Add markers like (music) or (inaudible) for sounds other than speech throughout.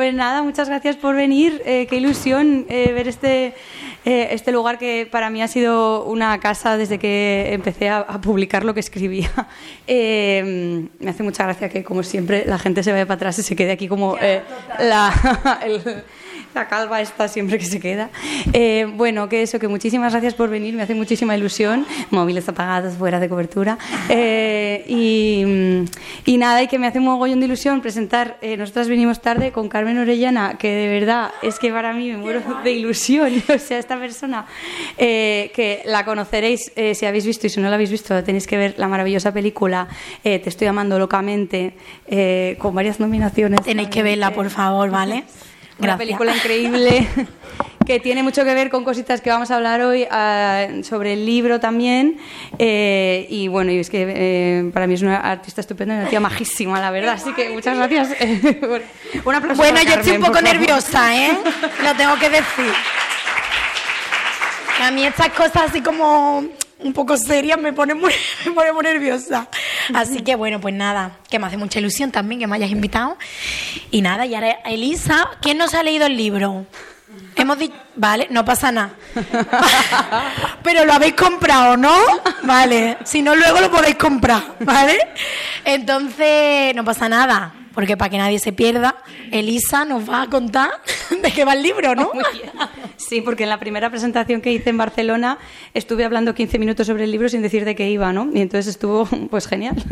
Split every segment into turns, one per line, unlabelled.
Pues nada, muchas gracias por venir. Eh, qué ilusión eh, ver este, eh, este lugar que para mí ha sido una casa desde que empecé a, a publicar lo que escribía. (laughs) Me hace mucha gracia que, como siempre, la gente se vaya para atrás y se quede aquí como la, (laughs) el- la calva esta siempre que se queda. Eh, bueno, que eso, que muchísimas gracias por venir, me hace muchísima ilusión. Móviles apagados, fuera de cobertura. Eh, y, y nada, y que me hace un mogollón de ilusión presentar. eh, nosotras venimos tarde con Carmen Orellana, que de verdad es que para mí me muero de ilusión. (laughs) O sea, esta persona eh, que la conoceréis eh, si habéis visto y si no la habéis visto, tenéis que ver la maravillosa película eh, Te estoy amando locamente, eh, con varias nominaciones.
Tenéis que verla, por favor, ¿vale? (laughs)
Una película increíble (laughs) que tiene mucho que ver con cositas que vamos a hablar hoy ah, sobre el libro también. Eh, y bueno, y es que eh, para mí es una artista estupenda y una tía majísima, la verdad. Así que muchas gracias. eh, (laughs)
Bueno, yo estoy un poco nerviosa, ¿eh? Lo tengo que decir. Que A mí estas cosas así como un poco serias me ponen muy, (laughs) me pone muy nerviosa. Así que bueno, pues nada, que me hace mucha ilusión también que me hayas invitado. Y nada, y ahora Elisa, ¿quién nos ha leído el libro? Hemos dicho, vale, no pasa nada. (laughs) Pero lo habéis comprado, ¿no? Vale, si no luego lo podéis comprar, ¿vale? Entonces, no pasa nada, porque para que nadie se pierda, Elisa nos va a contar (laughs) de qué va el libro, ¿no?
Sí, porque en la primera presentación que hice en Barcelona estuve hablando 15 minutos sobre el libro sin decir de qué iba, ¿no? Y entonces estuvo, (laughs) pues genial.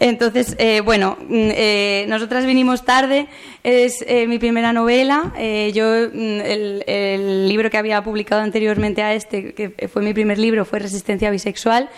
Entonces, eh, bueno, mm, eh, nosotras vinimos tarde, es eh, mi primera novela. Eh, yo, mm, el libro que había publicado anteriormente a este, que fue mi primer libro, fue Resistencia Bisexual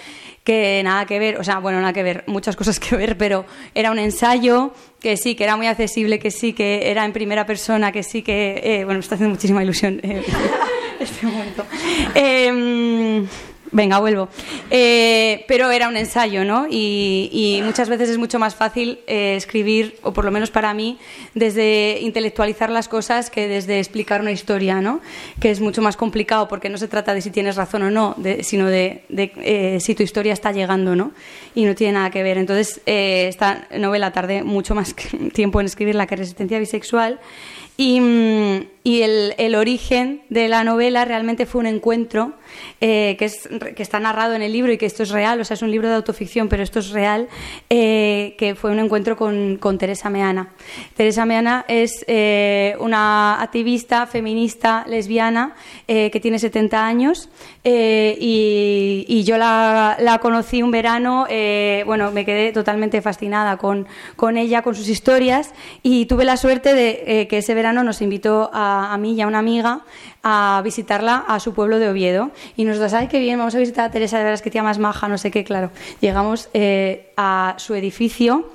que nada que ver, o sea, bueno, nada que ver, muchas cosas que ver, pero era un ensayo que sí, que era muy accesible, que sí, que era en primera persona, que sí, que, eh, bueno, me está haciendo muchísima ilusión eh, (laughs) este momento. Eh, venga, vuelvo. Eh, pero era un ensayo, ¿no? Y, muchas veces es mucho más fácil eh, escribir, o por lo menos para mí, desde intelectualizar las cosas que desde explicar una historia, ¿no? Que es mucho más complicado porque no se trata de si tienes razón o no, sino de, eh, si tu historia está llegando, ¿no? Y no tiene nada que ver. Entonces, esta novela tardé mucho más (laughs) tiempo en escribirla que Resistencia Bisexual. Y, mm, y el, el origen de la novela realmente fue un encuentro eh, que, es, que está narrado en el libro y que esto es real, o sea, es un libro de autoficción, pero esto es real, eh, que fue un encuentro con, con Teresa Meana. Teresa Meana es eh, una activista feminista lesbiana eh, que tiene 70 años eh, y, y yo la, la conocí un verano, eh, bueno, me quedé totalmente fascinada con, con ella, con sus historias y tuve la suerte de que ese verano nos invitó a, a mí y a una amiga a visitarla a su pueblo de Oviedo y nos dijo, ay, qué bien, vamos a visitar a Teresa, de veras que tía más maja, no sé qué, claro. Llegamos eh, a su edificio.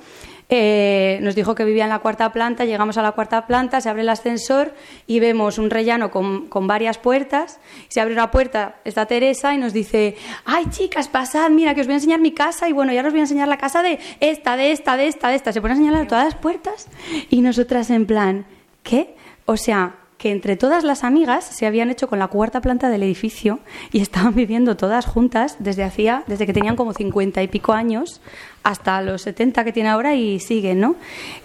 Eh, nos dijo que vivía en la cuarta planta, llegamos a la cuarta planta, se abre el ascensor y vemos un rellano con, con varias puertas. Se abre una puerta, está Teresa y nos dice, ay chicas, pasad, mira que os voy a enseñar mi casa y bueno, ya os voy a enseñar la casa de esta, de esta, de esta, de esta. Se pone a señalar todas las puertas y nosotras en plan, ¿qué? O sea, que entre todas las amigas se habían hecho con la cuarta planta del edificio y estaban (laughs) viviendo todas juntas desde hacía, desde que tenían como cincuenta y pico años hasta los 70 que tiene ahora y siguen, ¿no?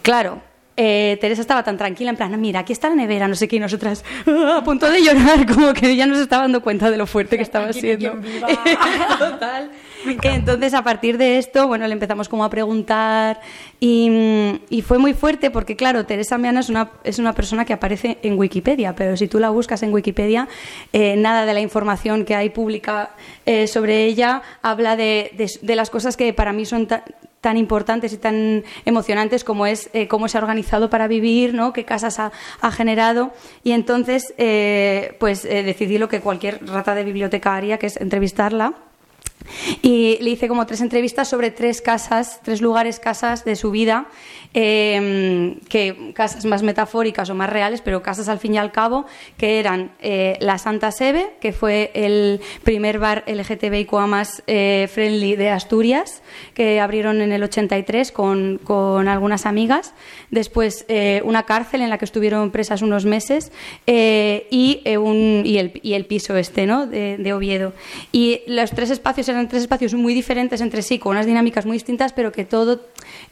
Claro. eh, Teresa estaba tan tranquila, en plan, "Ah, mira, aquí está la nevera, no sé qué, y nosotras "Ah", a punto de llorar, (laughs) como que ya no se estaba dando cuenta de lo fuerte que estaba siendo. (laughs) Total. (laughs) Entonces, a partir de esto, bueno, le empezamos como a preguntar y, y fue muy fuerte porque, claro, Teresa Meana es una, es una persona que aparece en Wikipedia, pero si tú la buscas en Wikipedia, eh, nada de la información que hay pública eh, sobre ella habla de, de- de las cosas que para mí son ta- tan importantes y tan emocionantes como es eh, cómo se ha organizado para vivir, ¿no? qué casas ha, ha generado. Y entonces, eh, pues eh, decidí lo que cualquier rata de biblioteca haría, que es entrevistarla. Y le hice como tres entrevistas sobre tres casas, tres lugares, casas de su vida, eh, que casas más metafóricas o más reales, pero casas al fin y al cabo, que eran eh, la Santa Sebe, que fue el primer bar LGTBIQA más eh, friendly de Asturias, que abrieron en el 83 con, con algunas amigas. Después eh, una cárcel en la que estuvieron presas unos meses eh, y, eh, un, y, el, y el piso este, ¿no? De, de Oviedo. Y los tres espacios eran tres espacios muy diferentes entre sí, con unas dinámicas muy distintas, pero que todo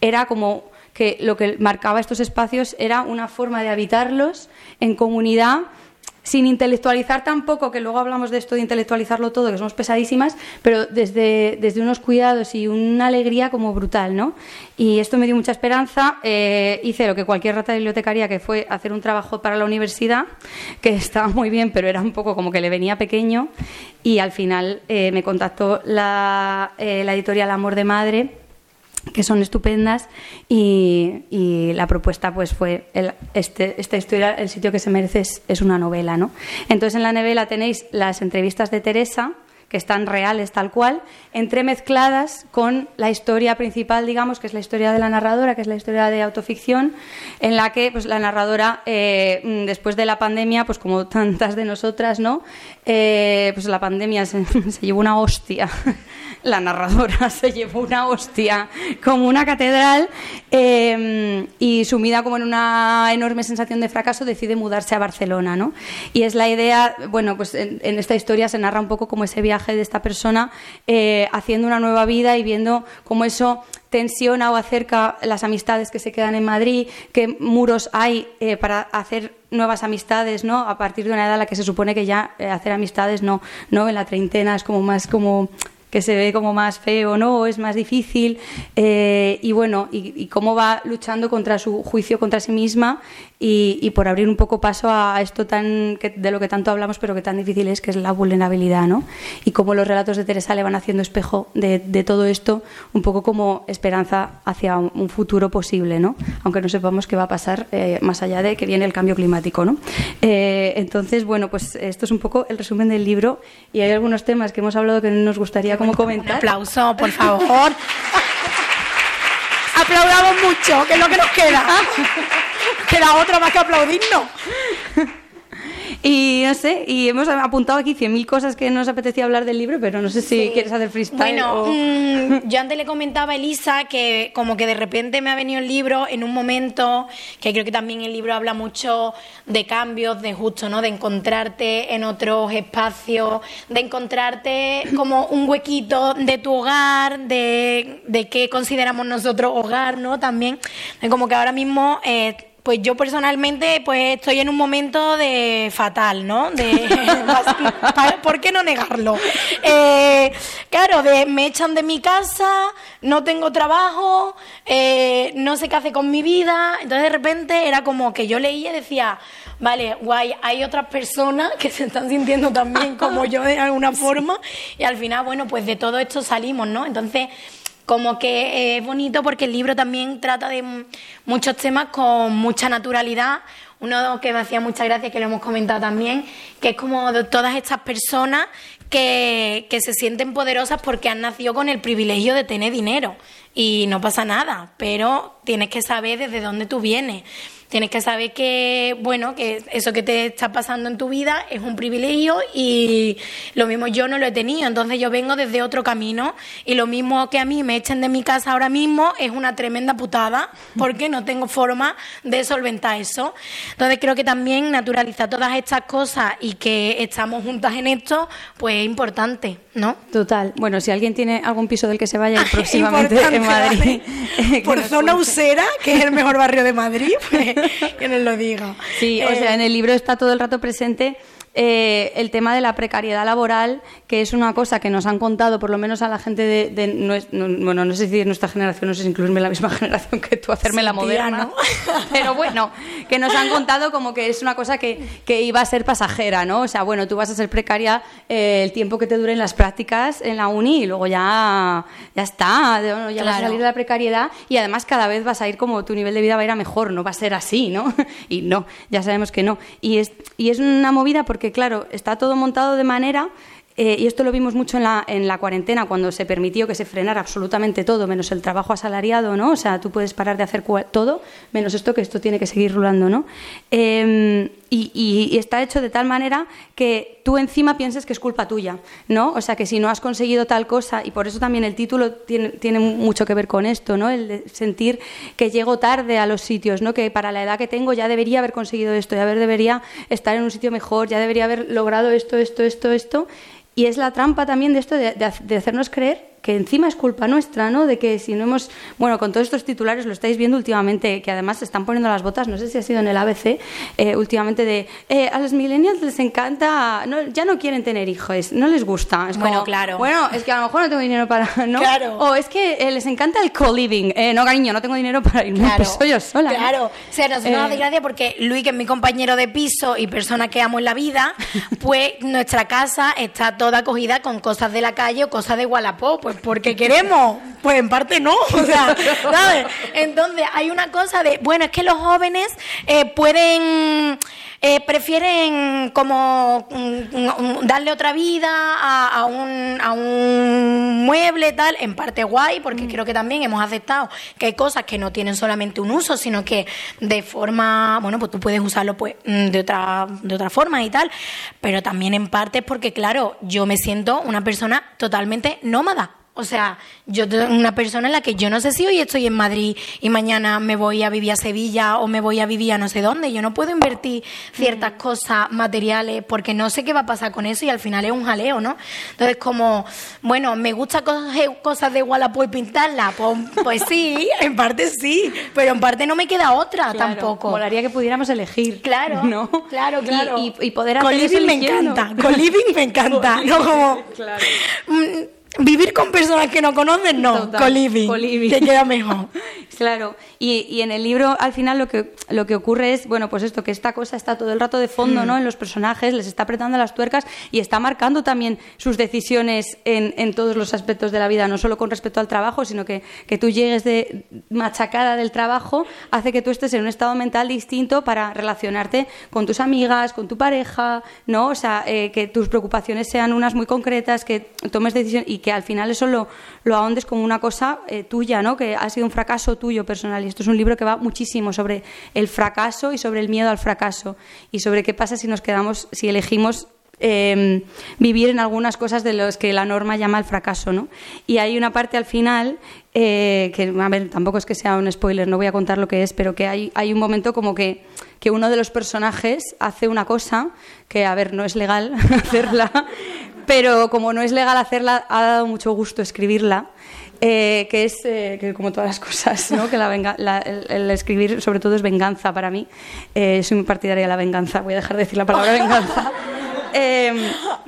era como que lo que marcaba estos espacios era una forma de habitarlos en comunidad sin intelectualizar tampoco, que luego hablamos de esto de intelectualizarlo todo, que somos pesadísimas, pero desde, desde unos cuidados y una alegría como brutal, ¿no? Y esto me dio mucha esperanza. Eh, hice lo que cualquier rata de bibliotecaria, que fue hacer un trabajo para la universidad, que (laughs) estaba muy bien, pero era un poco como que le venía pequeño. Y al final eh, me contactó eh, la editorial Amor de Madre que son estupendas y, la propuesta pues fue el, este, esta historia el sitio que se merece es, una novela no entonces en la novela tenéis las entrevistas de Teresa que están reales tal cual entremezcladas con la historia principal digamos que es la historia de la narradora que es la historia de autoficción en la que pues la narradora eh, después de la pandemia pues como tantas de nosotras no eh, pues la pandemia se, (laughs) se llevó una hostia la narradora (laughs) se llevó una hostia como una catedral eh, y sumida como en una enorme sensación de fracaso decide mudarse a Barcelona, ¿no? Y es la idea, bueno, pues en, esta historia se narra un poco como ese viaje de esta persona eh, haciendo una nueva vida y viendo cómo eso tensiona o acerca las amistades que se quedan en Madrid, qué muros hay eh, para hacer nuevas amistades, ¿no? A partir de una edad en la que se supone que ya eh, hacer amistades no, no en la treintena es como más como que se ve como más feo, ¿no? O es más difícil. Eh, y bueno, y, y, cómo va luchando contra su juicio contra sí misma y, y por abrir un poco paso a esto tan que, de lo que tanto hablamos, pero que tan difícil es, que es la vulnerabilidad, ¿no? Y cómo los relatos de Teresa le van haciendo espejo de, de todo esto, un poco como esperanza hacia un, un, futuro posible, ¿no? Aunque no sepamos qué va a pasar eh, más allá de que viene el cambio climático, ¿no? Eh, entonces, bueno, pues esto es un poco el resumen del libro y hay algunos temas que hemos hablado que nos gustaría como comentar.
Un aplauso, por favor. (laughs) Aplaudamos mucho, que es lo que nos queda. (laughs) queda otra más que aplaudirnos.
Y no sé, y hemos apuntado aquí 100.000 cosas que nos apetecía hablar del libro, pero no sé si sí. quieres hacer freestyle.
Bueno,
o...
mmm, yo antes le comentaba a Elisa que como que de repente me ha venido el libro en un momento que creo que también el libro habla mucho de cambios, de justo, ¿no? De encontrarte en otros espacios, de encontrarte como un huequito de tu hogar, de, de qué consideramos nosotros hogar, ¿no? También, de como que ahora mismo... Eh, pues yo personalmente pues estoy en un momento de fatal, ¿no? De, (laughs) ¿Por qué no negarlo? Eh, claro, de, me echan de mi casa, no tengo trabajo, eh, no sé qué hace con mi vida. Entonces de repente era como que yo leía y decía, vale, guay, hay otras personas que se están sintiendo también como yo de alguna (laughs) forma. Y al final, bueno, pues de todo esto salimos, ¿no? Entonces como que es bonito porque el libro también trata de muchos temas con mucha naturalidad. Uno que me hacía mucha gracia, que lo hemos comentado también, que es como todas estas personas que, que se sienten poderosas porque han nacido con el privilegio de tener dinero. Y no pasa nada, pero tienes que saber desde dónde tú vienes. Tienes que saber que, bueno, que eso que te está pasando en tu vida es un privilegio y lo mismo yo no lo he tenido. Entonces yo vengo desde otro camino y lo mismo que a mí me echen de mi casa ahora mismo es una tremenda putada porque no tengo forma de solventar eso. Entonces creo que también naturalizar todas estas cosas y que estamos juntas en esto, pues es importante, ¿no?
Total. Bueno, si alguien tiene algún piso del que se vaya (laughs) próximamente en Madrid. (laughs)
Por zona usera, que es el mejor barrio de Madrid, pues (laughs) que nos lo diga.
Sí, o sea, en el libro está todo el rato presente eh, el tema de la precariedad laboral, que es una cosa que nos han contado, por lo menos a la gente de, de no, no, bueno, no sé si de nuestra generación, no sé si incluirme la misma (laughs) generación que tú, hacerme sí, la moderna, ¿no? (laughs) pero bueno, que nos han contado como que es una cosa que, que, iba a ser pasajera, ¿no? O sea, bueno, tú vas a ser precaria eh, el tiempo que te duren las prácticas en la uni y luego ya, ya está, ya claro. vas a salir de la precariedad y además cada vez vas a ir como tu nivel de vida va a ir a mejor, no va a ser así, ¿no? (laughs) y no, ya sabemos que no. Y es, y es una movida porque claro, está todo montado de manera eh, y esto lo vimos mucho en la, en la cuarentena, cuando se permitió que se frenara absolutamente todo, menos el trabajo asalariado, ¿no? O sea, tú puedes parar de hacer todo, menos esto, que esto tiene que seguir rulando, ¿no? Em, y, está hecho de tal manera que tú encima pienses que es culpa tuya, ¿no? O sea, que si no has conseguido tal cosa, y por eso también el título tiene, mucho que ver con esto, ¿no? El de sentir que llego tarde a los sitios, ¿no? Que para la edad que tengo ya debería haber conseguido esto, ya debería estar en un sitio mejor, ya debería haber logrado esto, esto, esto, esto. Y es la trampa también de esto de hacernos creer que encima es culpa nuestra, ¿no? De que si no hemos, bueno, con todos estos titulares lo estáis viendo últimamente, que además se están poniendo las botas, no sé si ha sido en el ABC, eh, últimamente de, eh, a los millennials les encanta, no, ya no quieren tener hijos, no les gusta. Es
bueno, claro.
Bueno, es que a lo mejor no tengo dinero para, ¿no?
Claro.
O es que eh, les encanta el co-living. no, cariño, no tengo dinero para irme, claro. pues soy yo sola.
Claro. O sea, nos da gracia porque Luis, que es mi compañero de piso y persona que amo en la vida, pues (laughs) nuestra casa está toda acogida con cosas de la calle o cosas de Wallapop, pues porque queremos pues en parte no, (laughs) o sea, ¿sabes? Entonces hay una cosa de, bueno, es que los jóvenes eh, pueden, eh, prefieren como mm, darle otra vida a, un, a un mueble tal, en parte guay, porque mm. creo que también hemos aceptado que hay cosas que no tienen solamente un uso, sino que de forma, bueno, pues tú puedes usarlo pues mm, de otra, de otra forma y tal, pero también en parte es porque, claro, yo me siento una persona totalmente nómada. O sea, yo una persona en la que yo no sé si hoy estoy en Madrid y mañana me voy a vivir a Sevilla o me voy a vivir a no sé dónde. Yo no puedo invertir ciertas mm. cosas materiales porque no sé qué va a pasar con eso y al final es un jaleo, ¿no? Entonces, como, bueno, me gusta coger cosas de Wallapop y pintarlas. Pues, pues, sí, (laughs) en parte sí, pero en parte no me queda otra tampoco.
Molaría que pudiéramos elegir.
Claro, ¿no? claro, claro.
Y, poder hacer
Con living me encanta, con living me encanta, (laughs) ¿no? Como, claro. Vivir con personas que no conocen, no. Coliving. Te queda mejor. (laughs)
claro. Y, y, en el libro, al final, lo que, lo que ocurre es, bueno, pues esto, que esta cosa está todo el rato de fondo, mm. ¿no? En los personajes, les está apretando las tuercas y está marcando también sus decisiones en, en, todos los aspectos de la vida, no solo con respecto al trabajo, sino que, que tú llegues de machacada del trabajo, hace que tú estés en un estado mental distinto para relacionarte con tus amigas, con tu pareja, ¿no? O sea, eh, que tus preocupaciones sean unas muy concretas, que tomes decisiones y que al final eso lo, lo ahondes como una cosa eh, tuya, ¿no? Que ha sido un fracaso tuyo personal. Y esto es un libro que va muchísimo sobre el fracaso y sobre el miedo al fracaso y sobre qué pasa si nos quedamos, si elegimos em, vivir en algunas cosas de los que la norma llama el fracaso, ¿no? Y hay una parte al final eh, que, a ver, tampoco es que sea un spoiler, no voy a contar lo que es, pero que hay, hay un momento como que, que uno de los personajes hace una cosa que, a ver, no es legal (laughs) hacerla, pero como no es legal hacerla, ha dado mucho gusto escribirla. Eh, que es eh, que como todas las cosas, ¿no? que la el, escribir sobre todo es venganza para mí. Eh, soy muy partidaria de la venganza, voy a dejar de decir la palabra (laughs) venganza.
Em,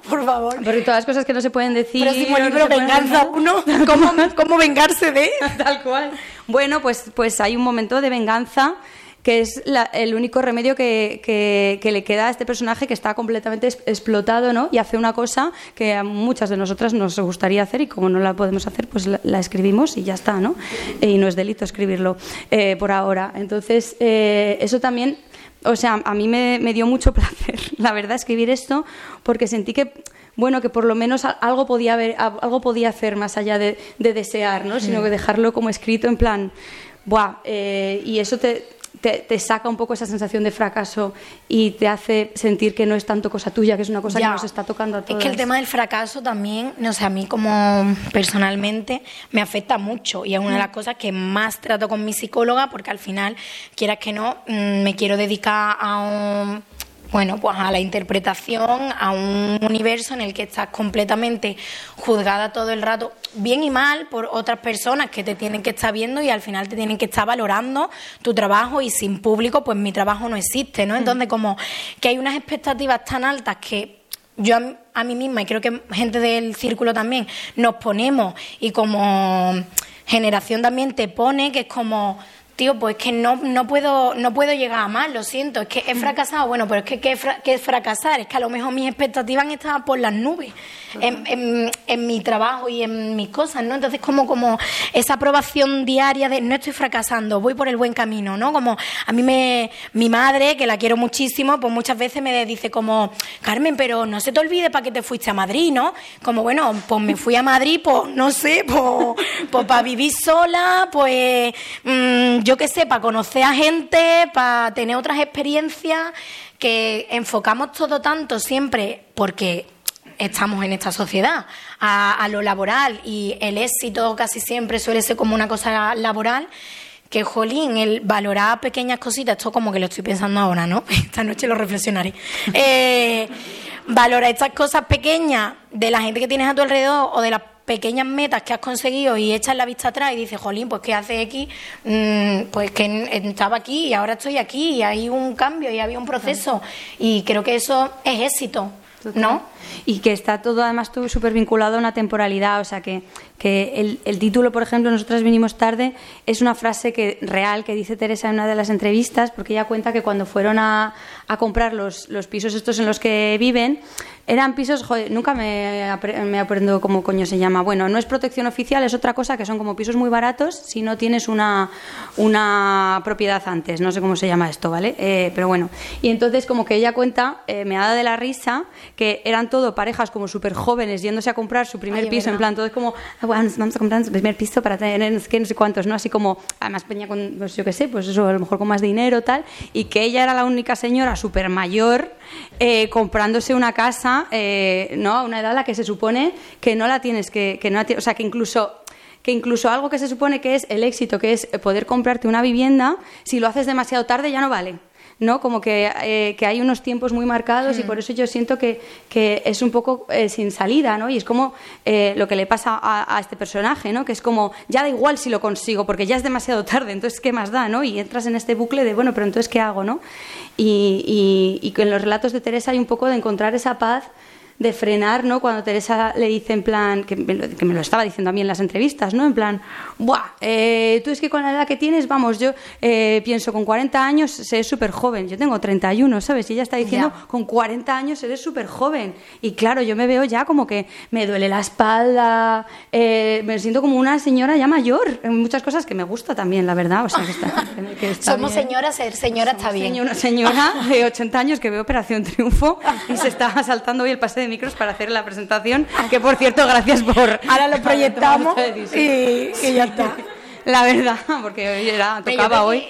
Por favor.
Porque todas las cosas que no se pueden decir.
Pero venganza uno, ¿cómo, ¿cómo vengarse de? (laughs)
Tal cual. Bueno, pues, pues hay un momento de venganza que es el único remedio que, le queda a este personaje que está completamente explotado ¿no? y hace una cosa que a muchas de nosotras nos gustaría hacer y como no la podemos hacer, pues la, escribimos y ya está, ¿no? Y no es delito escribirlo eh, por ahora. Entonces, eh, eso también, o sea, a mí me, dio mucho (laughs) placer, la verdad, escribir esto porque sentí que bueno, que por lo menos algo podía haber, algo podía hacer más allá de, desear, ¿no? Sino que dejarlo como escrito en plan, buah, eh, y eso te, te, saca un poco esa sensación de fracaso y te hace sentir que no es tanto cosa tuya, que es una cosa que nos está tocando a todos.
Es que el tema del fracaso también, no sé, a mí como personalmente me afecta mucho y es una de las cosas que más trato con mi psicóloga porque al final, quieras que no, mm, me quiero dedicar a un bueno, pues a la interpretación, a un universo en el que estás completamente juzgada todo el rato, bien y mal, por otras personas que te tienen que estar viendo y al final te tienen que estar valorando tu trabajo y sin público, pues mi trabajo no existe, ¿no? Mm. Entonces, como que hay unas expectativas tan altas que yo a, mí misma y creo que gente del círculo también nos ponemos y como generación también te pone que es como tío, pues que no, no, puedo, no puedo llegar a más, lo siento, es que he fracasado, bueno, pero es que ¿qué, es fracasar? Es que a lo mejor mis expectativas han estado por las nubes en, en, mi trabajo y en mis cosas, ¿no? Entonces como, como esa aprobación diaria de no estoy fracasando, voy por el buen camino, ¿no? Como a mí me, mi madre, que la quiero muchísimo, pues muchas veces me dice como, Carmen, pero no se te olvide para que te fuiste a Madrid, ¿no? Como, bueno, pues me fui a Madrid, pues no sé, pues, pues para vivir sola, pues... Mm, yo qué sé, para conocer a gente, para tener otras experiencias, que enfocamos todo tanto siempre porque estamos en esta sociedad, a, lo laboral y el éxito casi siempre suele ser como una cosa laboral, que jolín, el valorar pequeñas cositas, esto como que lo estoy pensando ahora, ¿no? (laughs) Esta noche lo reflexionaré. Eh, valorar estas cosas pequeñas de la gente que tienes a tu alrededor o de las pequeñas metas que has conseguido y echas la vista atrás y dices, jolín, pues ¿qué hace X? Mm, pues que estaba aquí y ahora estoy aquí y hay un cambio y había un proceso. Y creo que eso es éxito, ¿no?
Y que está todo además súper vinculado a una temporalidad, o sea que que el, el, título, por ejemplo, Nosotras vinimos tarde, es una frase que real que dice Teresa en una de las entrevistas, porque ella cuenta que cuando fueron a, a comprar los, los, pisos estos en los que viven, eran pisos, joder, nunca me, me aprendo cómo coño se llama. Bueno, no es protección oficial, es otra cosa, que son como pisos muy baratos si no tienes una, una propiedad antes, no sé cómo se llama esto, ¿vale? Eh, pero bueno, y entonces como que ella cuenta, eh, me da de la risa, que eran todo parejas como súper jóvenes yéndose a comprar su primer piso, en plan, todo es como vamos a comprar el primer piso para tener no sé, cuántos, ¿no? Así como, además Peña con, pues yo qué sé, pues eso, a lo mejor con más dinero, tal, y que ella era la única señora súper mayor eh, comprándose una casa, eh, ¿no? A una edad a la que se supone que no la tienes, que, que no o sea, que incluso que incluso algo que se supone que es el éxito, que es poder comprarte una vivienda, si lo haces demasiado tarde ya no vale. ¿No? Como que, eh, que hay unos tiempos muy marcados y mm. por eso yo siento que, que es un poco eh, sin salida, ¿no? Y es como eh, lo que le pasa a, este personaje, ¿no? Que es como, ya da igual si lo consigo, porque ya es demasiado tarde, entonces, ¿qué más da, no? Y entras en este bucle de, bueno, pero entonces, ¿qué hago, no? Y, y, y en los relatos de Teresa hay un poco de encontrar esa paz de frenar, ¿no? Cuando Teresa le dice en plan, que me, lo, que me lo estaba diciendo a mí en las entrevistas, ¿no? En plan, ¡buah! Eh, tú es que con la edad que tienes, vamos, yo eh, pienso, con 40 años sé súper joven, yo tengo 31, ¿sabes? Y ella está diciendo, con 40 años eres súper joven. Y claro, yo me veo ya como que me duele la espalda, eh, me siento como una señora ya mayor, en muchas cosas que me gusta también, la verdad. O sea,
que está, (laughs) Somos señoras, ser señora está bien.
Una señora de 80 años que ve Operación Triunfo y se está (laughs) saltando hoy el pase de micros para hacer la presentación, que por cierto, gracias por... (laughs)
Ahora lo (laughs) proyectamos y, ya está. (laughs)
La verdad, porque era, tocaba hoy.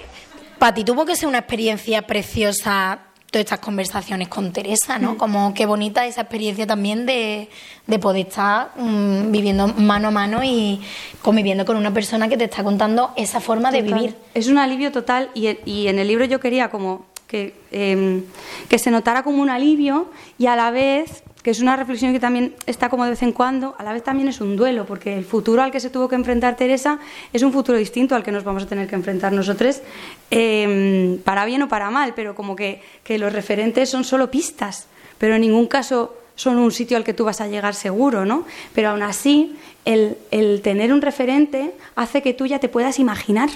Pati, tuvo que ser una experiencia preciosa todas estas conversaciones con Teresa, ¿no? Mm. Como qué bonita esa experiencia también de, de poder estar mm, viviendo mano a mano y conviviendo con una persona que te está contando esa forma de vivir.
Es un alivio total y, y en el libro yo quería como que, em, que se notara como un alivio y a la vez que es una reflexión que también está como de vez en cuando, a la vez también es un duelo, porque el futuro al que se tuvo que enfrentar Teresa es un futuro distinto al que nos vamos a tener que enfrentar nosotros, em, para bien o para mal, pero como que, que los referentes son solo pistas, pero en ningún caso son un sitio al que tú vas a llegar seguro, ¿no? Pero aún así, el, el tener un referente hace que tú ya te puedas imaginar.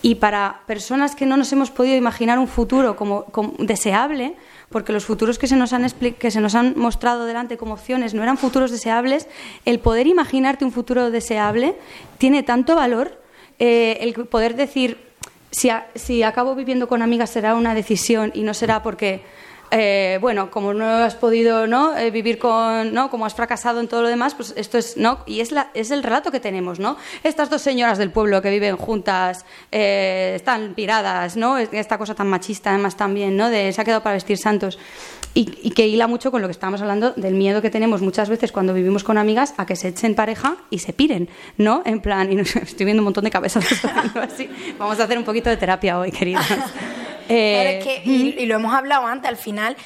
Y para personas que no nos hemos podido imaginar un futuro como deseable, porque los futuros que se nos han, que se nos han mostrado delante como opciones no eran futuros deseables, el poder imaginarte un futuro deseable tiene tanto valor, eh, el poder decir, si, si acabo viviendo con amigas será una decisión y no será porque eh, bueno, como no has podido ¿no? Eh, vivir con, ¿no? como has fracasado en todo lo demás, pues esto es, ¿no? Y es, la, es el relato que tenemos, ¿no? Estas dos señoras del pueblo que viven juntas, eh, están piradas, ¿no? Esta cosa tan machista además también, ¿no? De se ha quedado para vestir santos. Y, que hila mucho con lo que estábamos hablando del miedo que tenemos muchas veces cuando vivimos con amigas a que se echen pareja y se piren, ¿no? En plan, y (laughs) estoy viendo un montón de cabezas (laughs) así. Vamos a hacer un poquito de terapia hoy, queridas.
Eh, y, lo hemos hablado antes, al final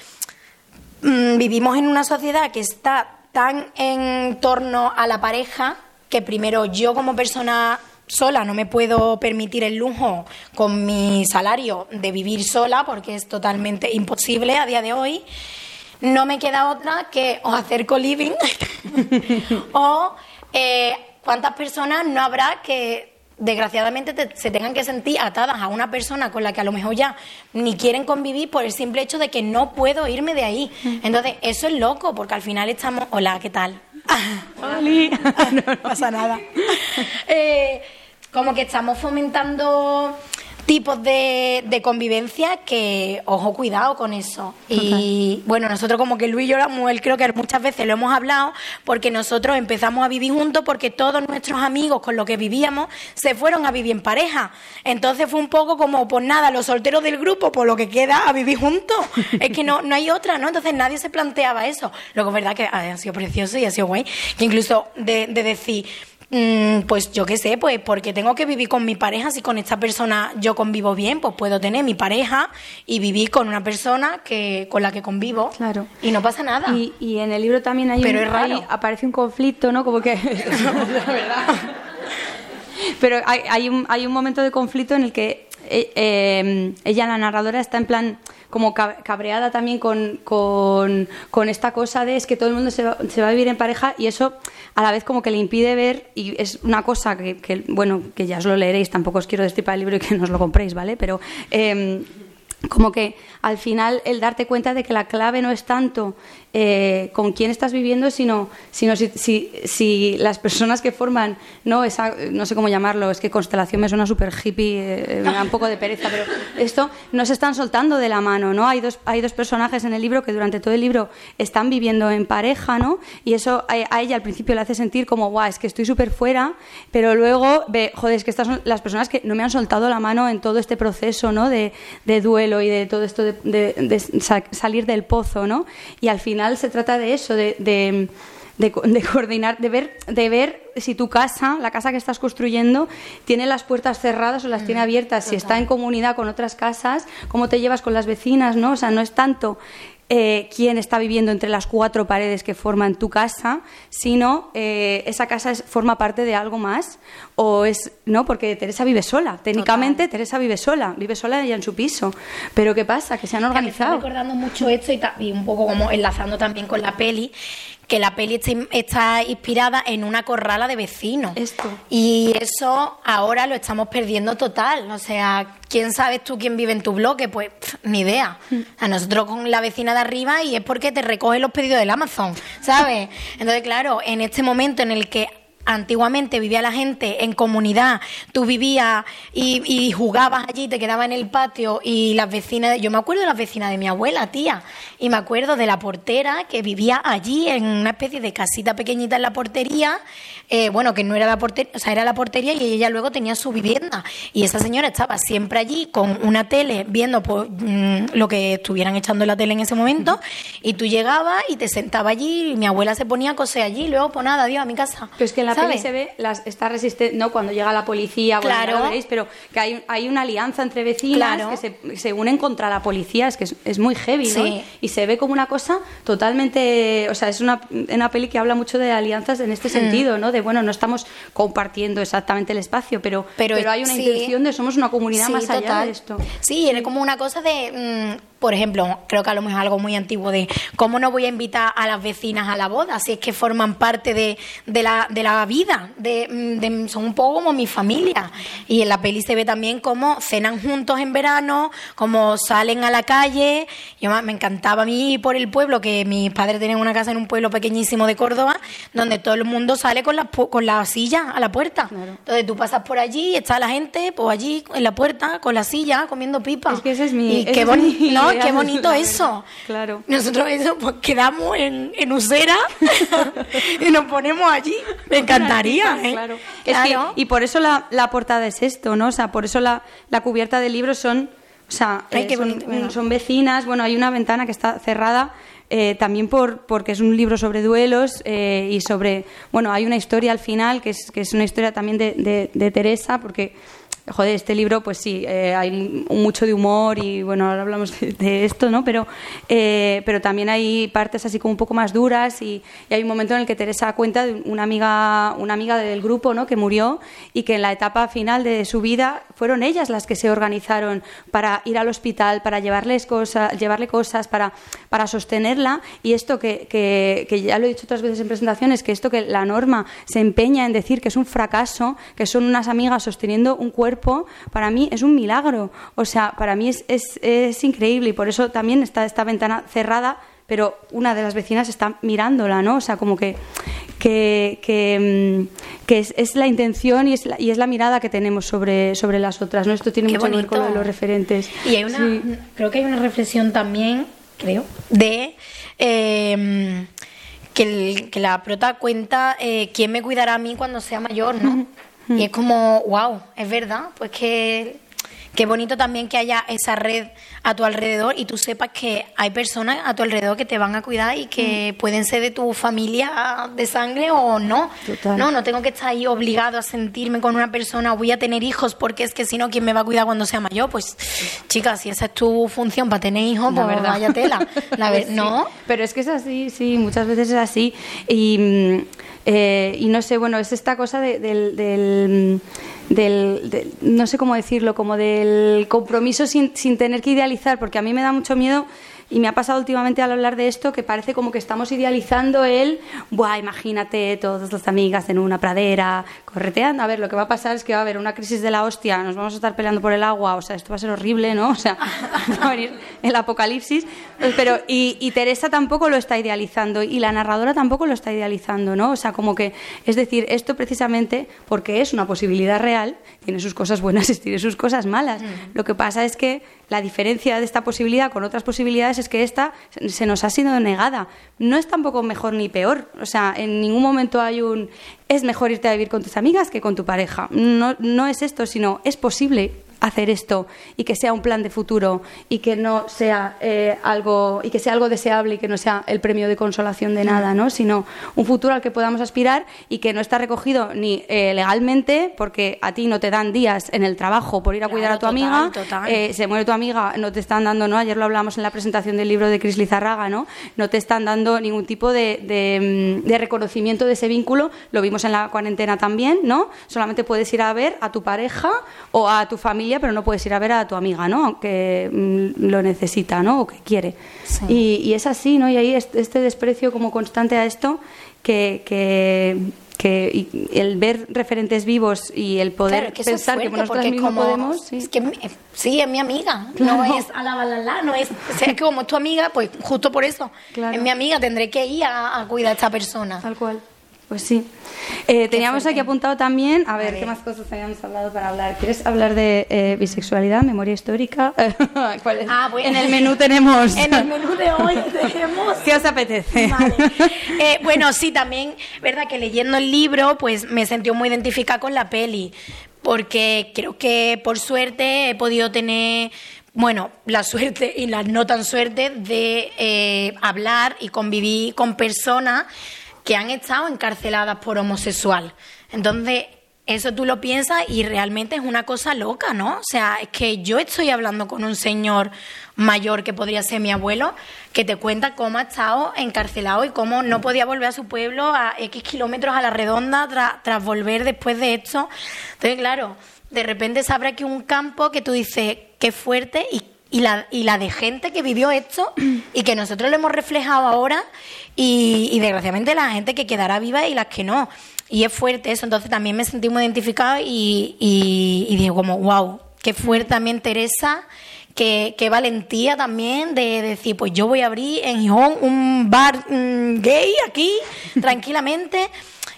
mm, vivimos en una sociedad que está tan en torno a la pareja que primero yo como persona sola no me puedo permitir el lujo con mi salario de vivir sola porque es totalmente imposible a día de hoy. No me queda otra que o hacer co-living (laughs) o eh, cuántas personas no habrá que desgraciadamente te- se tengan que sentir atadas a una persona con la que a lo mejor ya ni quieren convivir por el simple hecho de que no puedo irme de ahí. Entonces, eso es loco, porque al final estamos... Hola, ¿qué tal? (laughs) no, pasa nada. (laughs) Eh, como que estamos fomentando tipos de, de convivencia que, ojo, cuidado con eso. Y bueno, nosotros como que Luis y yo, la mujer, creo que muchas veces lo hemos hablado porque nosotros empezamos a vivir juntos porque todos nuestros amigos con los que vivíamos se fueron a vivir en pareja. Entonces fue un poco como, pues nada, los solteros del grupo, por lo que queda, a vivir juntos. (laughs) Es que no, no hay otra, ¿no? Entonces nadie se planteaba eso. Luego es verdad que ha sido precioso y ha sido guay. Que incluso de, de decir... Mm, pues yo qué sé, pues porque tengo que vivir con mi pareja, si con esta persona yo convivo bien, pues puedo tener mi pareja y vivir con una persona que con la que convivo
Claro.
y no pasa nada.
Y, y en el libro también hay
Pero
un,
es raro.
hay- aparece un conflicto, ¿no? Como que... la (laughs) verdad. (laughs) Pero hay, hay, un, hay un momento de conflicto en el que eh, eh, ella, la narradora, está en plan como ca- cabreada también con, con, esta cosa de es que todo el mundo se va, se va a vivir en pareja y eso a la vez como que le impide ver y es una cosa que, bueno, que ya os lo leeréis, tampoco os quiero destripar el libro y que no os lo compréis, ¿vale? Pero... eh, como que al final el darte cuenta de que la clave no es tanto eh, con quién estás viviendo, sino, sino si, si, si las personas que forman, no esa, no sé cómo llamarlo, es que constelación me suena súper hippie, eh, me da un poco de pereza, pero esto no se están soltando de la mano, ¿no? Hay dos, hay dos personajes en el libro que durante todo el libro están viviendo en pareja, ¿no? Y eso a, a ella al principio le hace sentir como, guau, es que estoy súper fuera, pero luego ve, joder, es que estas son las personas que no me han soltado la mano en todo este proceso, ¿no? De, de duelo y de todo esto de, de- de sa- salir del pozo, ¿no? Y al final se trata de eso, de, de- de co- de coordinar, de ver, de ver si tu casa, la casa que estás construyendo, tiene las puertas cerradas o las tiene abiertas, si está en comunidad con otras casas, cómo te llevas con las vecinas, ¿no? O sea, no es tanto eh, quién está viviendo entre las cuatro paredes que forman tu casa, sino eh, esa casa es- forma parte de algo más o es no porque Teresa vive sola. Técnicamente Teresa vive sola, vive sola ella en su piso. Pero qué pasa que se han
Que me está
organizado.
recordando mucho esto y, y un poco como enlazando también con la peli, que la peli está, está inspirada en una corrala de vecinos.
Esto.
Y eso ahora lo estamos perdiendo total. O sea, ¿quién sabes tú quién vive en tu bloque? Pues ni idea. A nosotros con la vecina de arriba y es porque te recoge los pedidos del Amazon, ¿sabes? (laughs) Entonces, claro, en este momento en el que antiguamente vivía la gente en comunidad, tú vivías y, y jugabas allí, te quedabas en el patio y las vecinas, yo me acuerdo de las vecinas de mi abuela, tía, y me acuerdo de la portera que vivía allí en una especie de casita pequeñita en la portería, eh, bueno, que no era la portería, o sea, era la portería y ella luego tenía su vivienda. Y esa señora estaba siempre allí con una tele viendo pues, mm, lo que estuvieran echando en la tele en ese momento y tú llegabas y te sentabas allí y mi abuela se ponía a coser allí y luego, pues nada, adiós a mi casa.
Pero es que la peli se ve las, esta resistencia, no cuando llega la policía, bueno,
Claro.
lo veréis, pero que hay, hay una alianza entre vecinas
Claro.
que se, se unen contra la policía, es que es, es muy heavy, ¿no? Y se ve como una cosa totalmente, o sea, es una, una peli que habla mucho de alianzas en
Mm.
este sentido, ¿no? De, bueno, no estamos compartiendo exactamente el espacio, pero,
Pero
pero, hay una
sí.
intención de somos una comunidad
Sí,
más allá
total.
de esto.
Sí, era como una cosa de, mm, por ejemplo, creo que a lo mejor algo muy antiguo de cómo no voy a invitar a las vecinas a la boda si es que forman parte de, de la, de la vida, de, mm, de- son un poco como mi familia. Y en la peli se ve también cómo cenan juntos en verano, cómo salen a la calle. Yo me encantaba a mí ir por el pueblo, que mis padres tenían una casa en un pueblo pequeñísimo de Córdoba, donde todo el mundo sale con la, con la silla a la puerta. Entonces tú pasas por allí y está la gente, pues allí en la puerta, con la silla, comiendo pipa.
Es que ese es mi-
Y qué,
es
boni-
mi
qué bonito eso.
Claro.
Nosotros eso, pues quedamos en, en Usera (laughs) y nos ponemos allí. Me encantaría, ¿eh?
Claro. Es que-
Claro.
y por eso la, la portada es esto, ¿no? O sea, por eso la, la cubierta del libro son, o sea,
Ay,
eh, son,
bonito,
son vecinas. Bueno, hay una ventana que está cerrada eh, también por porque es un libro sobre duelos eh, y sobre, bueno, hay una historia al final que es que es una historia también de, de- de Teresa porque joder, este libro, pues sí, eh, hay mucho de humor y bueno, ahora hablamos de, de esto, ¿no? Pero, eh, pero también hay partes así como un poco más duras y, y hay un momento en el que Teresa cuenta de una amiga, una amiga del grupo, ¿no? Que murió y que en la etapa final de su vida fueron ellas las que se organizaron para ir al hospital, para llevarles cosas, llevarle cosas, para, para sostenerla y esto que, que, que ya lo he dicho otras veces en presentaciones, que esto que la norma se empeña en decir que es un fracaso, que son unas amigas sosteniendo un cuerpo, para mí es un milagro. O sea, para mí es, es, es increíble y por eso también está esta ventana cerrada, pero una de las vecinas está mirándola, ¿no? O sea, como que, que, que, mm, que es, es la intención y es la, y es la mirada que tenemos sobre, sobre las otras, ¿no? Esto tiene
Qué
mucho que ver con lo de
bonito.
los referentes.
Y hay una,
Sí.
creo que hay una reflexión también, creo, de eh, que, el- que la prota cuenta eh, quién me cuidará a mí cuando sea mayor, ¿no? Y es como, wow, es verdad, pues que qué bonito también que haya esa red a tu alrededor y tú sepas que hay personas a tu alrededor que te van a cuidar y que pueden ser de tu familia de sangre o no.
Total.
No, no tengo que estar ahí obligado a sentirme con una persona o voy a tener hijos porque es que si no, ¿quién me va a cuidar cuando sea mayor? Pues, chicas, si esa es tu función para tener hijos, pues
verdad.
vaya tela. La (laughs) ver-
Sí,
¿No?
Pero es que es así, sí, muchas veces es así. Y, mm, eh, y no sé, bueno, es esta cosa de- del, del, del- del- no sé cómo decirlo, como del compromiso sin, sin tener que idealizar, porque a mí me da mucho miedo. Y me ha pasado últimamente al hablar de esto que parece como que estamos idealizando el, buah, imagínate todas las amigas en una pradera correteando. A ver, lo que va a pasar es que va a haber una crisis de la hostia, nos vamos a estar peleando por el agua, o sea, esto va a ser horrible, ¿no? (laughs) O sea, va a venir el apocalipsis. Pero, y, y Teresa tampoco lo está idealizando y la narradora tampoco lo está idealizando, ¿no? O sea, como que, es decir, esto precisamente porque es una posibilidad real, tiene sus cosas buenas y tiene sus cosas malas. Lo que pasa es que la diferencia de esta posibilidad con otras posibilidades es que esta se nos ha sido negada. No es tampoco mejor ni peor. O sea, en ningún momento hay un es mejor irte a vivir con tus amigas que con tu pareja. No, no es esto, sino es posible hacer esto y que sea un plan de futuro y que no sea eh, algo y que sea algo deseable y que no sea el premio de consolación de nada, ¿no? Sino un futuro al que podamos aspirar y que no está recogido ni eh, legalmente porque a ti no te dan días en el trabajo por ir a
Claro,
cuidar a tu
total,
amiga,
total.
eh, se muere tu amiga, no te están dando, ¿no? Ayer lo hablamos en la presentación del libro de Cris Lizarraga, ¿no? No te están dando ningún tipo de, de, mm, de reconocimiento de ese vínculo. Lo vimos en la cuarentena también, ¿no? Solamente puedes ir a ver a tu pareja o a tu familia, pero no puedes ir a ver a tu amiga, ¿no? Aunque mm, lo necesita, ¿no? O que quiere. Y, y es así, ¿no? Y ahí es- este desprecio como constante a esto que... que que y el ver referentes vivos y el poder
Claro, que eso es
pensar que
porque es
mismas
como,
podemos sí.
es que mi- eh, sí, es mi amiga,
Claro.
no es a la balala, no es, o sea, que como es tu amiga, pues justo por eso,
Claro.
es mi amiga, tendré que ir a, a cuidar a esta persona.
Tal cual. Pues sí. Eh, teníamos aquí apuntado también, a ver,
ver.
qué más cosas habíamos hablado para hablar. ¿Quieres hablar de eh, bisexualidad, memoria histórica? (laughs) ¿Cuál es?
Ah, bueno.
En el menú tenemos. (laughs)
En el menú de hoy tenemos (laughs)
¿Qué os apetece?
Vale. Eh, bueno, sí, también, verdad que leyendo el libro, pues me sentí muy identificada con la peli, porque creo que por suerte he podido tener, bueno, la suerte y la no tan suerte de eh, hablar y convivir con personas que han estado encarceladas por homosexual. Entonces, eso tú lo piensas y realmente es una cosa loca, ¿no? O sea, es que yo estoy hablando con un señor mayor que podría ser mi abuelo, que te cuenta cómo ha estado encarcelado y cómo no podía volver a su pueblo a X kilómetros a la redonda tra- tras volver después de esto. Entonces, claro, de repente se abre aquí un campo que tú dices, qué fuerte y y la, y la de gente que vivió esto y que nosotros lo hemos reflejado ahora y, desgraciadamente la gente que quedará viva y las que no. Y es fuerte eso, entonces también me sentí muy identificada y, y, digo como, wow, qué fuerte también Teresa, qué, qué valentía también de, decir, pues yo voy a abrir en Gijón un bar mm, gay aquí, tranquilamente.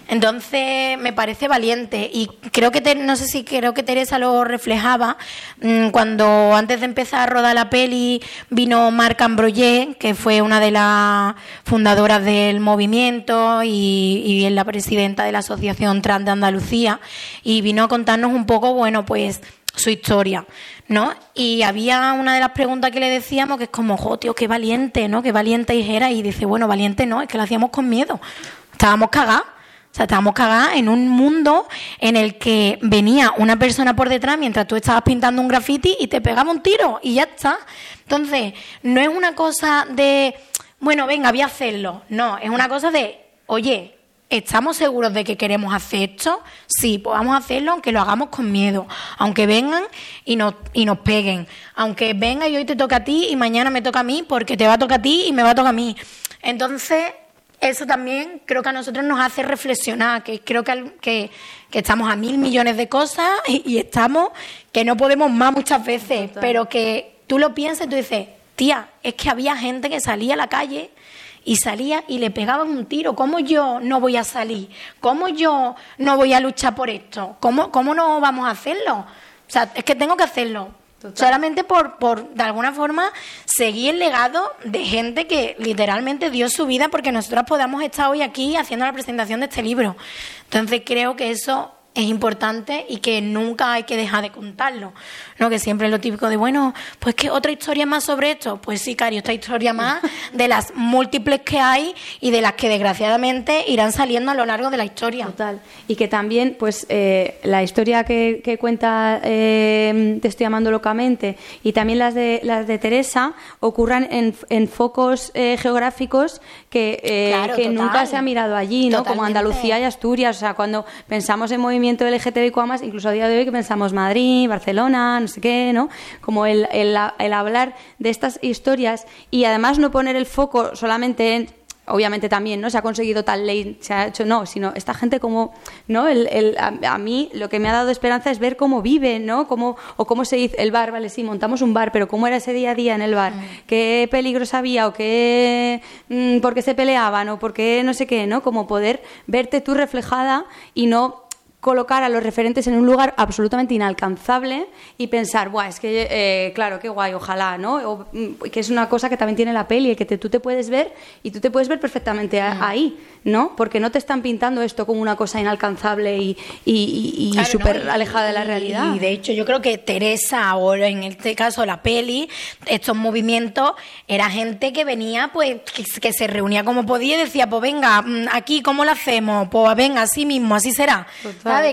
Entonces me parece valiente y creo que no sé si creo que Teresa lo reflejaba mm, cuando antes de empezar a rodar la peli vino Marc Ambroyé que fue una de las fundadoras del movimiento y, y es la presidenta de la asociación Trans de Andalucía y vino a contarnos un poco bueno pues su historia, ¿no? Y había una de las preguntas que le decíamos que es como, jo, tío, qué valiente, ¿no? Qué valiente era y dice, bueno, valiente no, es que lo hacíamos con miedo. Estábamos cagados. Sea, estábamos cagadas en un mundo en el que venía una persona por detrás mientras tú estabas pintando un graffiti y te pegaba un tiro y ya está. Entonces, no es una cosa de, bueno, venga, voy a hacerlo. No, es una cosa de, oye, ¿Estamos seguros de que queremos hacer esto? Sí, pues hacerlo aunque lo hagamos con miedo, aunque vengan y nos, y nos peguen, aunque venga y hoy te toca a ti y mañana me toca a mí porque te va a tocar a ti y me va a tocar a mí. Entonces, eso también creo que a nosotros nos hace reflexionar, que creo que, que, estamos a mil millones de cosas y, estamos que no podemos más muchas veces, pero que tú lo piensas y tú dices, tía, es que había gente que salía a la calle y salía y le pegaban un tiro. ¿Cómo yo no voy a salir? ¿Cómo yo no voy a luchar por esto? ¿Cómo, cómo no vamos a hacerlo? O sea, es que tengo que hacerlo. Solamente por, por, de alguna forma, seguir el legado de gente que literalmente dio su vida porque nosotros podamos estar hoy aquí haciendo la presentación de este libro. Entonces creo que eso es importante y que nunca hay que dejar de contarlo. ¿No? Que siempre es lo típico de, bueno, pues que otra historia más sobre esto. Pues sí, Cari, otra historia más de las múltiples que hay y de las que desgraciadamente irán saliendo a lo largo de la historia.
Total. Y que también, pues, eh, la historia que, que cuenta eh, Te estoy amando locamente y también las de, las de Teresa ocurran en, en focos eh, geográficos que, que nunca se ha mirado allí, ¿no? Como Andalucía y Asturias. O sea, cuando pensamos en movimiento LGTBIQ+, incluso a día de hoy que pensamos Madrid, Barcelona, sé qué, ¿no? Como el, el, el hablar de estas historias y además no poner el foco solamente en obviamente también no se ha conseguido tal ley, se ha hecho, no, sino esta gente como, ¿no? El, el, a, mí lo que me ha dado esperanza es ver cómo viven, ¿no? Cómo, o cómo se dice, el bar, vale, sí, montamos un bar, pero cómo era ese día a día en el bar, mm. qué peligros había o qué, mm, por qué se peleaban o por qué no sé qué, ¿no? Como poder verte tú reflejada y no colocar a los referentes en un lugar absolutamente inalcanzable y pensar, Buah, es que, eh, claro, qué guay, ojalá, ¿no? Mm, que es una cosa que también tiene la peli, que tú te puedes ver y tú te puedes ver perfectamente ahí, ¿no? Porque no te están pintando esto como una cosa inalcanzable y, y, súper alejada de la realidad.
Y de hecho yo creo que Teresa, o en este caso la peli, estos movimientos, era gente que venía, pues, que, se reunía como podía y decía, pues venga, mm, aquí, ¿cómo lo hacemos? Pues venga, así mismo, así será.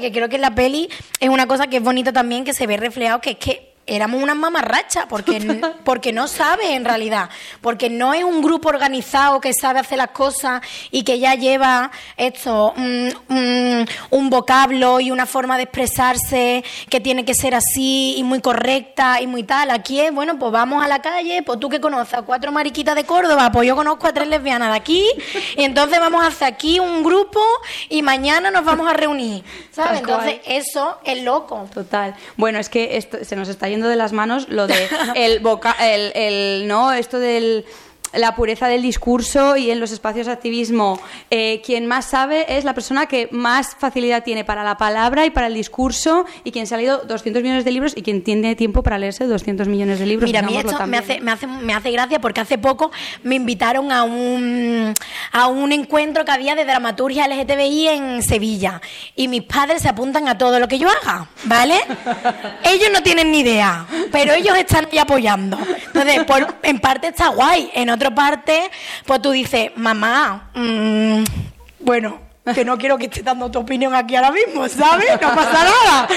Que creo que la peli es una cosa que es bonita también, que se ve reflejado, que es que éramos una mamarracha porque, porque no sabe en realidad, porque no es un grupo organizado que sabe hacer las cosas y que ya lleva esto, un vocablo y una forma de expresarse que tiene que ser así y muy correcta y muy tal. Aquí es, bueno, pues vamos a la calle, pues tú que conoces a cuatro mariquitas de Córdoba, pues yo conozco a tres lesbianas de aquí y entonces vamos a hacer aquí un grupo y mañana nos vamos a reunir, ¿sabes? Entonces eso es loco.
Total. Bueno, es que esto se nos está yendo de las manos lo de (laughs) el, el, el no esto del la pureza del discurso y en los espacios de activismo. Eh, quien más sabe es la persona que más facilidad tiene para la palabra y para el discurso y quien se ha leído 200 millones de libros y quien tiene tiempo para leerse 200 millones de libros.
Mira, a mí esto me hace, me, hace, me hace gracia porque hace poco me invitaron a un, a un encuentro que había de dramaturgia LGTBI en Sevilla y mis padres se apuntan a todo lo que yo haga, ¿vale? (laughs) ellos no tienen ni idea, pero ellos están ahí apoyando. Entonces, por, en parte está guay, en otra parte, pues tú dices, mamá, mm, bueno, que no quiero que estés dando tu opinión aquí ahora mismo, ¿sabes? No pasa nada.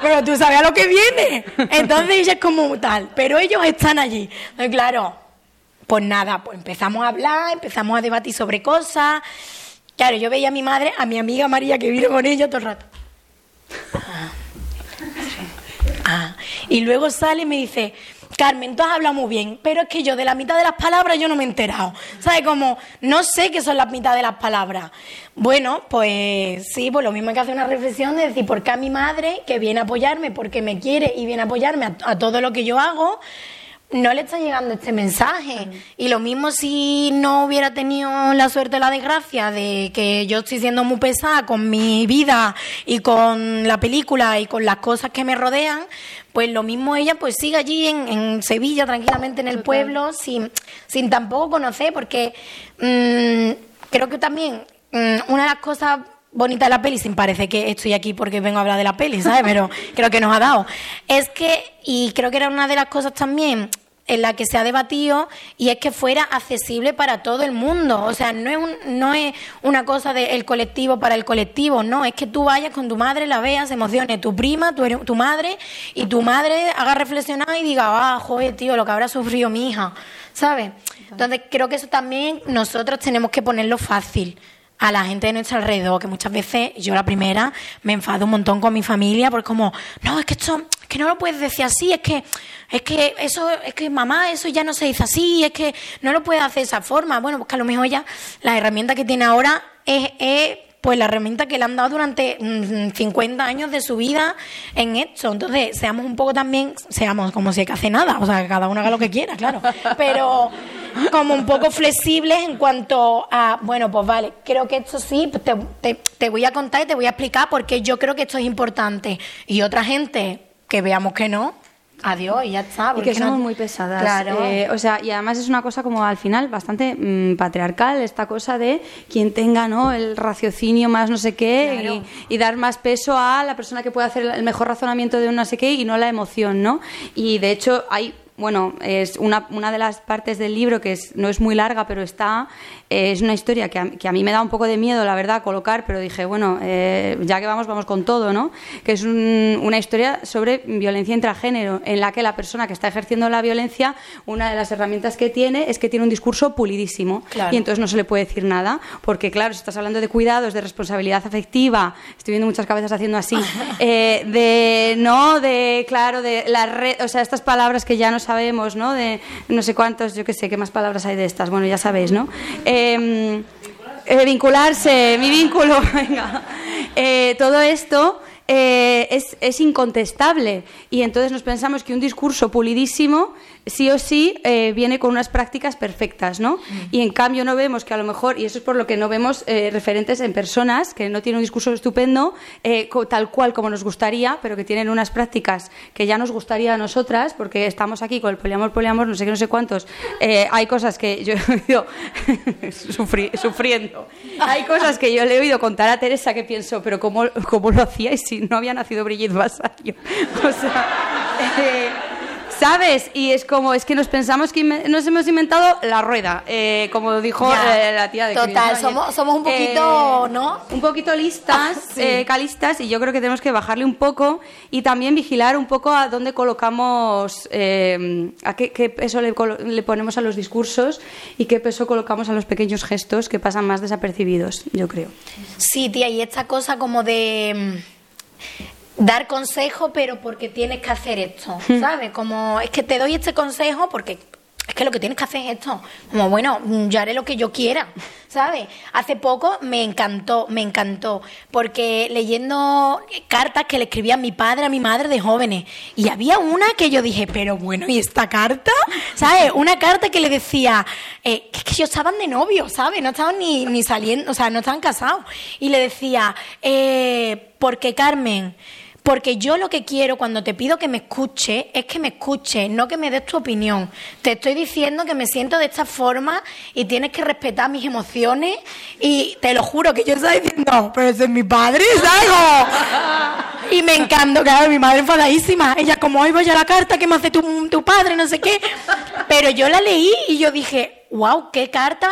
Pero tú sabes a lo que viene. Entonces ella es como tal. Pero ellos están allí. Entonces, claro, pues nada, pues empezamos a hablar, empezamos a debatir sobre cosas. Claro, yo veía a mi madre, a mi amiga María que vino con ella todo el rato. Ah, ah. Y luego sale y me dice, Carmen, tú has hablado muy bien, pero es que yo de la mitad de las palabras yo no me he enterado. ¿Sabes? Como, no sé qué son las mitad de las palabras. Bueno, pues sí, pues lo mismo hay que hacer una reflexión de decir, ¿por qué a mi madre, que viene a apoyarme, porque me quiere y viene a apoyarme a, todo lo que yo hago, no le está llegando este mensaje. Y lo mismo si no hubiera tenido la suerte o la desgracia de que yo estoy siendo muy pesada con mi vida y con la película y con las cosas que me rodean, pues lo mismo ella pues sigue allí en, Sevilla tranquilamente en el pueblo sin, sin tampoco conocer porque mm, creo que también mm, una de las cosas bonitas de la peli, sin parece que estoy aquí porque vengo a hablar de la peli, ¿sabes? Pero creo que nos ha dado. Es que, y creo que era una de las cosas también en la que se ha debatido y es que fuera accesible para todo el mundo. O sea, no es, un, no es una cosa del colectivo para el colectivo, no, es que tú vayas con tu madre, la veas, emocione tu prima, tu, tu madre, y tu madre haga reflexionar y diga, ah, joder, tío, lo que habrá sufrido mi hija, ¿sabes? Entonces creo que eso también nosotros tenemos que ponerlo fácil a la gente de nuestro alrededor, que muchas veces yo la primera me enfado un montón con mi familia, porque como, no, es que esto, es que no lo puedes decir así, es que, es que eso, es que mamá, eso ya no se dice así, es que no lo puedes hacer de esa forma. Bueno, pues que a lo mejor ya la herramienta que tiene ahora es, es pues la herramienta que le han dado durante 50 años de su vida en esto. Entonces, seamos un poco también, seamos como si que hacer nada, o sea, que cada uno haga lo que quiera, claro, pero como un poco flexibles en cuanto a, bueno, pues vale, creo que esto sí, te, te, te voy a contar y te voy a explicar por qué yo creo que esto es importante. Y otra gente que veamos que no, Adiós y ya está.
Y que somos muy pesadas.
Claro.
Eh, o sea, y además es una cosa como al final bastante mm, patriarcal, esta cosa de quien tenga ¿no? el raciocinio más no sé qué
Claro.
y, y dar más peso a la persona que puede hacer el mejor razonamiento de un no sé qué y no la emoción, ¿no? Y de hecho hay bueno, es una, una de las partes del libro que es, no es muy larga, pero está, eh, es una historia que a, que a mí me da un poco de miedo, la verdad, colocar, pero dije, bueno, eh, ya que vamos, vamos con todo, ¿no? Que es un- una historia sobre violencia intragénero, en la que la persona que está ejerciendo la violencia, una de las herramientas que tiene es que tiene un discurso pulidísimo.
Claro.
Y entonces no se le puede decir nada, porque claro, si estás hablando de cuidados, de responsabilidad afectiva, estoy viendo muchas cabezas haciendo así, (laughs) eh, de, no, de, claro, de la red, o sea, estas palabras que ya no sabemos, ¿no? De no sé cuántos, yo qué sé, qué más palabras hay de estas, bueno, ya sabéis, ¿no? Eh, eh, vincularse, mi vínculo, (laughs) venga. Eh, todo esto eh, es, es incontestable y entonces nos pensamos que un discurso pulidísimo sí o sí eh, viene con unas prácticas perfectas, ¿no? Y en cambio no vemos que a lo mejor, y eso es por lo que no vemos eh, referentes en personas que no tienen un discurso estupendo, eh, tal cual como nos gustaría, pero que tienen unas prácticas que ya nos gustaría a nosotras, porque estamos aquí con el poliamor, poliamor, no sé qué, no sé cuántos. Eh, hay cosas que yo (laughs) he oído (laughs) sufri- sufriendo. Hay cosas que yo le he oído contar a Teresa que pienso, pero ¿cómo, cómo lo hacíais si no había nacido Brigitte Vasallo? (laughs) O sea, eh, ¿sabes? Y es como, es que nos pensamos que nos hemos inventado la rueda, eh, como dijo
Ya.
eh, la tía de
Total,
Chris, ¿no?
somos- somos un poquito, ¿no?
Un poquito listas, (laughs)
Sí.
calistas, y yo creo que tenemos que bajarle un poco y también vigilar un poco a dónde colocamos, a qué, qué peso le, le ponemos a los discursos y qué peso colocamos a los pequeños gestos que pasan más desapercibidos, yo creo.
Sí, tía, y esta cosa como de dar consejo, pero porque tienes que hacer esto, ¿sabes? Como es que te doy este consejo porque es que lo que tienes que hacer es esto. Como bueno, yo haré lo que yo quiera, ¿sabes? Hace poco me encantó, me encantó, porque leyendo cartas que le escribía mi padre a mi madre de jóvenes, y había una que yo dije, pero bueno, ¿y esta carta? ¿Sabes? Una carta que le decía, eh, que es que ellos estaban de novio, ¿sabes? No estaban ni, ni saliendo, o sea, no estaban casados. Y le decía, eh, porque Carmen, porque yo lo que quiero cuando te pido que me escuche es que me escuche, no que me des tu opinión. Te estoy diciendo que me siento de esta forma y tienes que respetar mis emociones y te lo juro que yo estaba diciendo, pero ese es mi padre, ¿sabes? (laughs) Y me encantó, claro, mi madre enfadadísima. Ella como, hoy voy a la carta que me hace tu, tu padre, no sé qué. Pero yo la leí y yo dije, wow, qué carta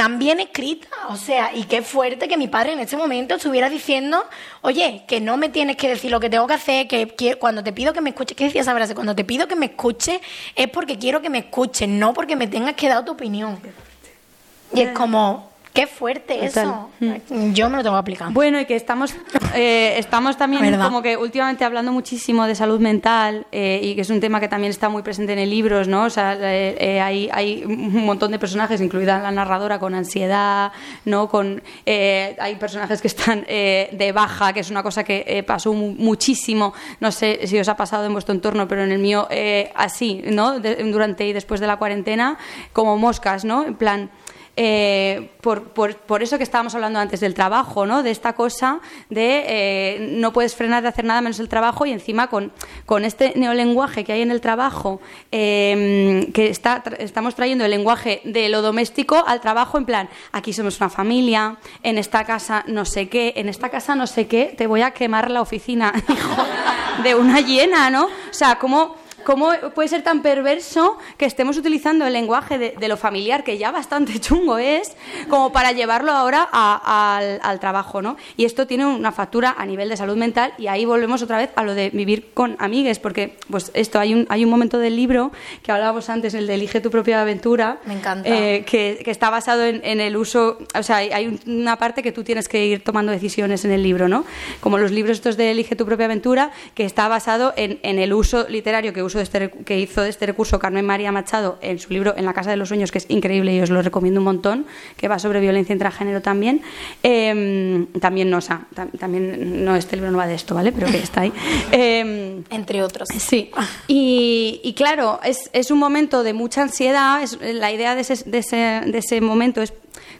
tan bien escrita, o sea, y qué fuerte que mi padre en ese momento estuviera diciendo, oye, que no me tienes que decir lo que tengo que hacer, que, que cuando te pido que me escuches, ¿qué decía esa frase? Cuando te pido que me escuches es porque quiero que me escuches, no porque me tengas que dar tu opinión. Y es como, qué fuerte eso. Yo me lo tengo que aplicar.
Bueno, y que estamos, eh, estamos también
¿Verdad?
como que últimamente hablando muchísimo de salud mental eh, y que es un tema que también está muy presente en el libros, ¿no? O sea, eh, eh, hay, hay un montón de personajes, incluida la narradora, con ansiedad, ¿no? Con, eh, hay personajes que están eh, de baja, que es una cosa que pasó mu- muchísimo, no sé si os ha pasado en vuestro entorno, pero en el mío eh, así, ¿no? De- durante y después de la cuarentena, como moscas, ¿no? En plan... Eh, por, por, por eso que estábamos hablando antes del trabajo, ¿no? De esta cosa de eh, no puedes frenar de hacer nada menos el trabajo y encima con, con este neolenguaje que hay en el trabajo, eh, que está, tra- estamos trayendo el lenguaje de lo doméstico al trabajo en plan, aquí somos una familia, en esta casa no sé qué, en esta casa no sé qué, te voy a quemar la oficina, (laughs) hijo de una hiena, ¿no? O sea, como ¿Cómo puede ser tan perverso que estemos utilizando el lenguaje de, lo familiar, que ya bastante (laughs) chungo es, como para llevarlo ahora al, trabajo, ¿no? Y esto tiene una factura a nivel de salud mental y ahí volvemos otra vez a lo de vivir con amigues, porque pues esto hay un, hay un momento del libro que hablábamos antes, el de Elige tu propia aventura.
Me encanta.
Eh, que, está basado en, el uso, o sea, hay una parte que tú tienes que ir tomando decisiones en el libro, ¿no? Como los libros estos de Elige tu propia aventura, que está basado en, el uso literario que, uso de este, que hizo de este recurso Carmen María Machado en su libro En la Casa de los Sueños, que es increíble y os lo recomiendo un montón, que va sobre violencia intragénero también. Em, también Nosa, también, no, este libro no va de esto, ¿vale? Pero que está ahí. (laughs)
Em, Entre otros.
Sí. Y, y claro, es, es, un momento de mucha ansiedad. Es, la idea de ese, de, ese, de ese momento es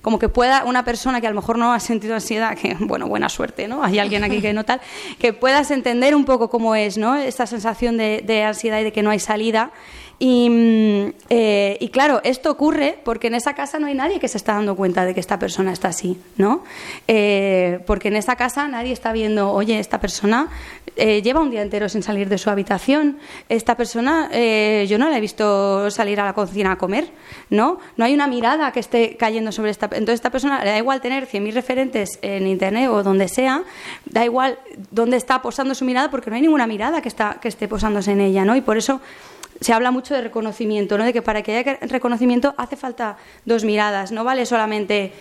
como que pueda una persona que a lo mejor no ha sentido ansiedad, que bueno, buena suerte, ¿no? Hay alguien aquí que no tal, que puedas entender un poco cómo es, ¿no? Esta sensación de, de ansiedad y de que no hay salida y, eh, y, claro, esto ocurre porque en esa casa no hay nadie que se está dando cuenta de que esta persona está así, ¿no? Eh, porque en esa casa nadie está viendo, oye, esta persona eh, lleva un día entero sin salir de su habitación, esta persona yo no la he visto salir a la cocina a comer, ¿no? No hay una mirada que esté cayendo sobre esta... Entonces esta persona le da igual tener 100.000 referentes en Internet o donde sea, da igual dónde está posando su mirada porque no hay ninguna mirada que, que esté posándose en ella, ¿no? Y por eso se habla mucho de reconocimiento, ¿no? de que para que haya reconocimiento hace falta dos miradas, no vale solamente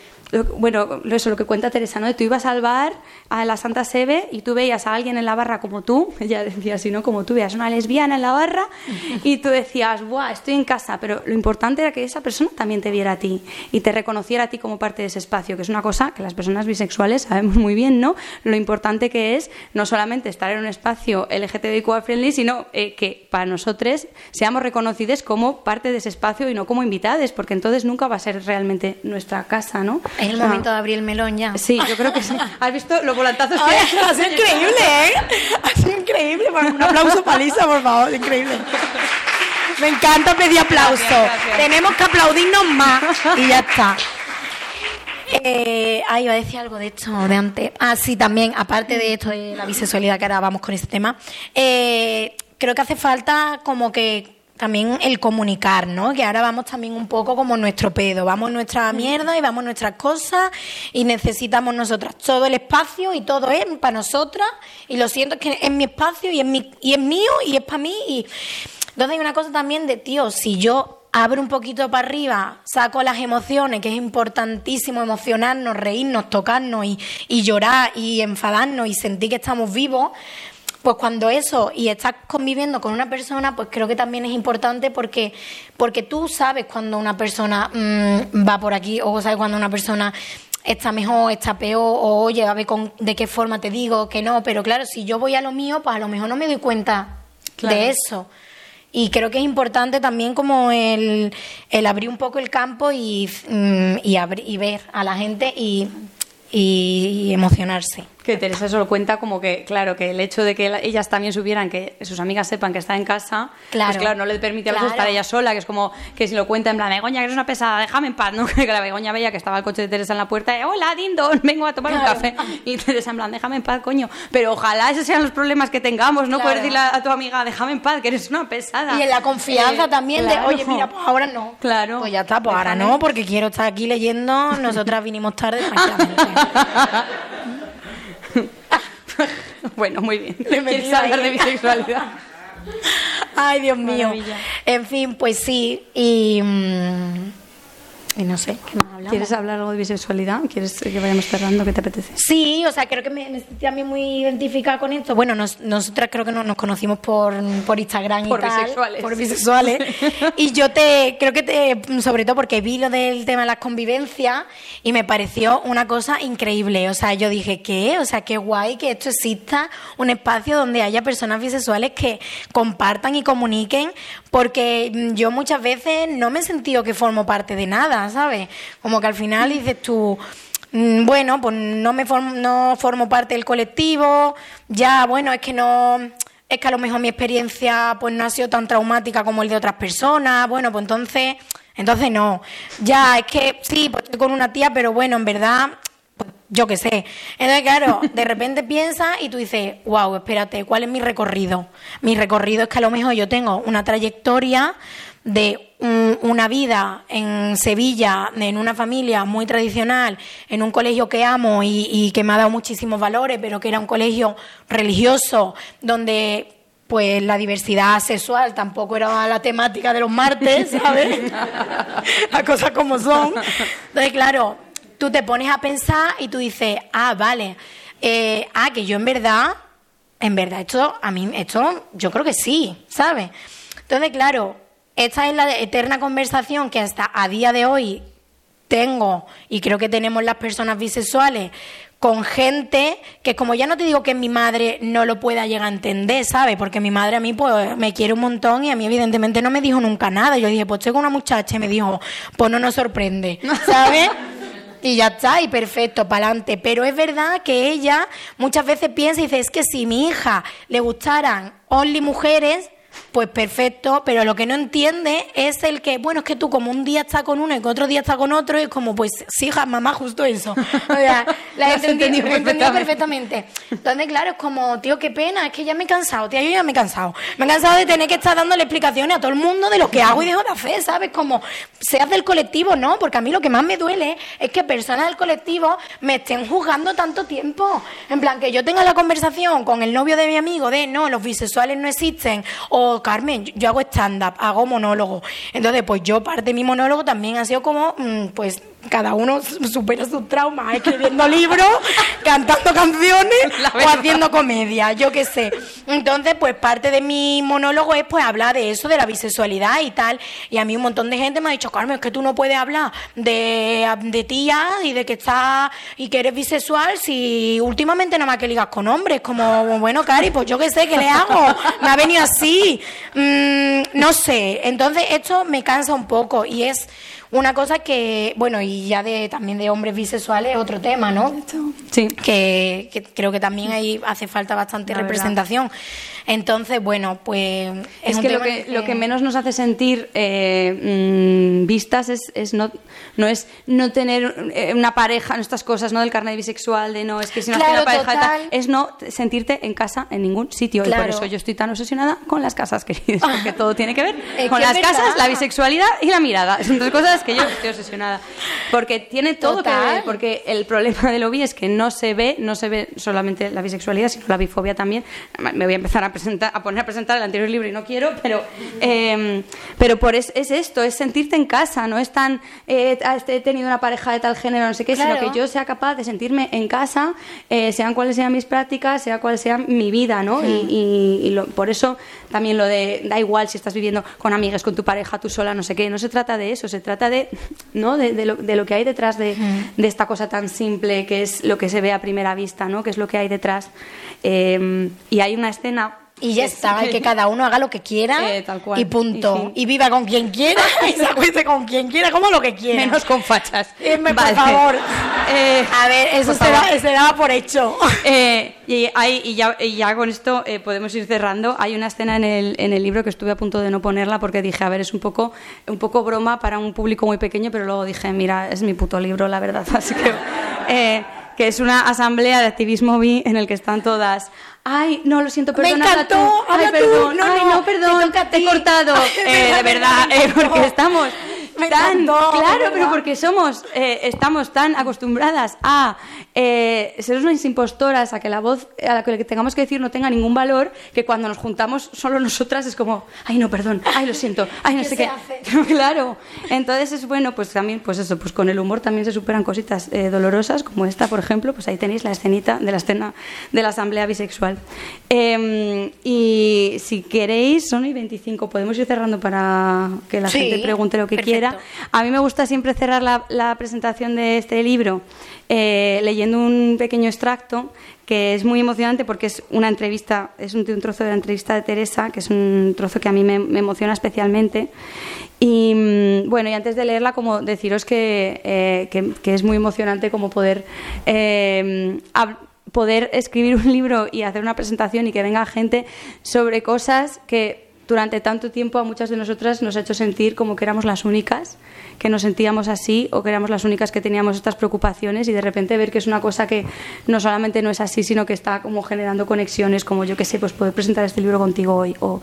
bueno, eso lo que cuenta Teresa, ¿no? Tú ibas al bar, a la Santa Sebe, y tú veías a alguien en la barra como tú, (laughs) ella decía así, ¿no? Como tú veías una lesbiana en la barra, y tú decías, ¡buah, estoy en casa! Pero lo importante era que esa persona también te viera a ti y te reconociera a ti como parte de ese espacio, que es una cosa que las personas bisexuales sabemos muy bien, ¿no? Lo importante que es no solamente estar en un espacio LGTBIQ friendly, sino eh, que para nosotros seamos reconocidos como parte de ese espacio y no como invitados, porque entonces nunca va a ser realmente nuestra casa, ¿no?
Es el momento de abrir el melón ya.
Sí, yo creo que sí. (laughs) ¿Has visto los volantazos que
ha sido increíble, ¿eh? Ha sido increíble. Un aplauso para Lisa, por favor. Increíble. Me encanta pedir aplauso. Tenemos que aplaudirnos más y ya está. Eh, ah, iba a decir algo de esto de antes. Ah, sí, también, aparte de esto de la bisexualidad, que ahora vamos con este tema, eh, creo que hace falta como que también el comunicar, ¿no? Que ahora vamos también un poco como nuestro pedo, vamos nuestra mierda y vamos nuestras cosas y necesitamos nosotras todo el espacio y todo es para nosotras. Y lo siento es que es mi espacio y es, mi, y es mío y es para mí. Y entonces hay una cosa también de, tío, si yo abro un poquito para arriba, saco las emociones, que es importantísimo emocionarnos, reírnos, tocarnos y, y llorar y enfadarnos y sentir que estamos vivos, pues cuando eso y estás conviviendo con una persona, pues creo que también es importante porque, porque tú sabes cuando una persona mm, va por aquí o sabes cuando una persona está mejor, está peor, o oye, a ver con, de qué forma te digo que no, pero claro, si yo voy a lo mío, pues a lo mejor no me doy cuenta de eso. Y creo que es importante también como el, el abrir un poco el campo y, mm, y, y ver a la gente y, y emocionarse
que Teresa eso lo cuenta como que, claro, que el hecho de que ellas también supieran que sus amigas sepan que está en casa, pues claro. pues claro, no le permite a veces estar ella sola, que es como que si lo cuenta en plan, Begoña, que eres una pesada, déjame en paz, ¿no? (laughs) Que la Begoña veía que estaba el coche de Teresa en la puerta, y, hola, Dindon, (laughs) vengo a tomar un café. Y Teresa en plan, déjame en paz, coño. Pero ojalá esos sean los problemas que tengamos, no poder decirle a, tu amiga, déjame en paz, que eres una pesada.
Y en la confianza eh, también de, oye, mira, pues ahora no.
Claro.
Pues ya está, pues ahora no, porque quiero estar aquí leyendo, nosotras vinimos tarde, (laughs) (laughs)
bueno, muy bien. ¿Quieres hablar de bisexualidad?
Ay, Dios mío. En fin, pues sí. Y. Mm, y no sé, ¿qué más hablamos?
¿Quieres hablar algo de bisexualidad? ¿Quieres que vayamos cerrando? ¿Qué te apetece?
Sí, o sea, creo que me, me sentí también muy identificada con esto. Bueno, nosotras creo que nos, conocimos por, por Instagram
por
y tal.
Bisexuales.
Por bisexuales. (laughs) y yo te, creo que te, sobre todo porque vi lo del tema de las convivencias y me pareció una cosa increíble. O sea, yo dije, ¿qué? O sea, qué guay que esto exista, un espacio donde haya personas bisexuales que compartan y comuniquen, porque yo muchas veces no me he sentido que formo parte de nada ¿sabes? Como que al final dices tú, mm, bueno, pues no me formo, no formo parte del colectivo, ya, bueno, es que no es que a lo mejor mi experiencia pues no ha sido tan traumática como el de otras personas, bueno, pues entonces, entonces no. Ya, es que sí, pues estoy con una tía, pero bueno, en verdad pues, yo qué sé. Entonces, claro, de repente piensas y tú dices, wow, espérate, ¿cuál es mi recorrido? Mi recorrido es que a lo mejor yo tengo una trayectoria de una vida en Sevilla, en una familia muy tradicional, en un colegio que amo y, y que me ha dado muchísimos valores, pero que era un colegio religioso, donde pues la diversidad sexual tampoco era la temática de los martes, (laughs) ¿sabes? Las cosas como son. Entonces, claro, tú te pones a pensar y tú dices, ah, vale, eh, ah, que yo en verdad, en verdad, esto, a mí, esto, yo creo que sí, ¿sabes? Entonces, claro, esta es la eterna conversación que hasta a día de hoy tengo y creo que tenemos las personas bisexuales con gente que como ya no te digo que mi madre no lo pueda llegar a entender, ¿sabes? Porque mi madre a mí pues me quiere un montón y a mí evidentemente no me dijo nunca nada. Yo dije, pues estoy con una muchacha y me dijo, pues no nos sorprende, ¿sabes? (laughs) y ya está, y perfecto, para adelante. Pero es verdad que ella muchas veces piensa y dice, es que si mi hija le gustaran only mujeres, pues perfecto, pero lo que no entiende es el que, bueno, es que tú como un día estás con uno y que otro día estás con otro, y es como, pues sí, hija, mamá, justo eso. (laughs) O sea, la he entendido, perfectamente. Entonces, claro, es como, tío, qué pena, es que ya me he cansado, tía, yo ya me he cansado. Me he cansado de tener que estar dándole explicaciones a todo el mundo de lo que hago y dejo de hacer, ¿sabes? Como, seas del colectivo, ¿no? Porque a mí lo que más me duele es que personas del colectivo me estén juzgando tanto tiempo. En plan, que yo tenga la conversación con el novio de mi amigo de, no, los bisexuales no existen, o Carmen, yo hago stand-up, hago monólogo. Entonces, pues yo parte de mi monólogo también ha sido como, mm, pues cada uno supera sus traumas escribiendo libros, (laughs) cantando canciones o haciendo comedia, yo qué sé. Entonces, pues parte de mi monólogo es pues hablar de eso, de la bisexualidad y tal. Y a mí un montón de gente me ha dicho, Carmen, es que tú no puedes hablar de, de tía y de que estás y que eres bisexual si últimamente nada más que ligas con hombres. Como, bueno, Cari, pues yo qué sé, ¿qué le hago? Me ha venido así. Mm, no sé. Entonces, esto me cansa un poco y es una cosa que, bueno, y ya de también de hombres bisexuales, otro tema, ¿no?
Sí.
Que, creo que también ahí hace falta bastante representación. Entonces, bueno, pues...
Es, que, lo que, lo que menos nos hace sentir eh, mm, vistas es, es, no, no es no tener eh, una pareja, no estas cosas, ¿no? Del carnet bisexual, de no, es que si no
claro,
una
pareja
tal, es no sentirte en casa en ningún sitio. Y por eso yo estoy tan obsesionada con las casas, (laughs) queridos, porque todo tiene que ver (laughs) con las casas, la bisexualidad y la mirada. (laughs) Son dos cosas que yo estoy obsesionada. Porque tiene todo que ver, porque el problema de lo es que no se ve, no se ve solamente la bisexualidad, sino la bifobia también. Me voy a empezar a, a poner a presentar el anterior libro y no quiero, pero, eh, pero por es, es, esto, es sentirte en casa, no es tan, eh, he tenido una pareja de tal género, no sé qué,
Claro.
sino que yo sea capaz de sentirme en casa, eh, sean cuales sean mis prácticas, sea cual sea mi vida, ¿no? Y, y- y lo- por eso también lo de, da igual si estás viviendo con amigas, con tu pareja, tú sola, no sé qué, no se trata de eso, se trata de, ¿no? de, de lo, de lo que hay detrás de, de esta cosa tan simple que es lo que se ve a primera vista, ¿no? Que es lo que hay detrás. Eh, y hay una escena...
Y ya está, y que cada uno haga lo que quiera
Eh, tal cual.
y punto.
Y
viva con quien quiera (laughs) y se acueste con quien quiera, como lo que quiera.
Menos con fachas.
Me-
Vale.
Por favor. (laughs)
Eh,
a ver, eso se, da, se daba por hecho.
Eh, y, hay- y ya, y ya con esto podemos ir cerrando. Hay una escena en el, en el libro que estuve a punto de no ponerla porque dije, a ver, es un poco, un poco broma para un público muy pequeño, pero luego dije, mira, es mi puto libro, la verdad. (laughs) Así que, que es una asamblea de activismo bi en el que están todas. Ay, no, lo siento,
Me
perdón. habla
encantó,
tú. Ay,
tú.
perdón.
No,
Ay,
no,
no, perdón.
te
he cortado.
Me (laughs)
Eh, de verdad, (laughs)
me
eh, porque estamos
Me
tan
encantó, de
claro,
verdad.
pero porque somos, eh, estamos tan acostumbradas a eh, ser unas impostoras, a que la voz a la que tengamos que decir no tenga ningún valor, que cuando nos juntamos solo nosotras es como, ay no, perdón, ay lo siento, ay no
¿Qué
sé qué. (laughs) claro. Entonces es bueno, pues también, pues eso, pues con el humor también se superan cositas eh, dolorosas, como esta, por ejemplo, pues ahí tenéis la escenita de la escena de la asamblea bisexual. Eh, y si queréis, son y 25, podemos ir cerrando para que la
Sí,
gente pregunte lo que
perfecto.
quiera. A mí me gusta siempre cerrar la, presentación de este libro eh, leyendo un pequeño extracto que es muy emocionante porque es una entrevista, es un, trozo de la entrevista de Teresa, que es un trozo que a mí me, emociona especialmente. Y mm, bueno, y antes de leerla, como deciros que, eh, que, es muy emocionante como poder eh, poder escribir un libro y hacer una presentación y que venga gente sobre cosas que durante tanto tiempo a muchas de nosotras nos ha hecho sentir como que éramos las únicas, que nos sentíamos así o que éramos las únicas que teníamos estas preocupaciones y de repente ver que es una cosa que no solamente no es así, sino que está como generando conexiones, como yo que sé, pues poder presentar este libro contigo hoy o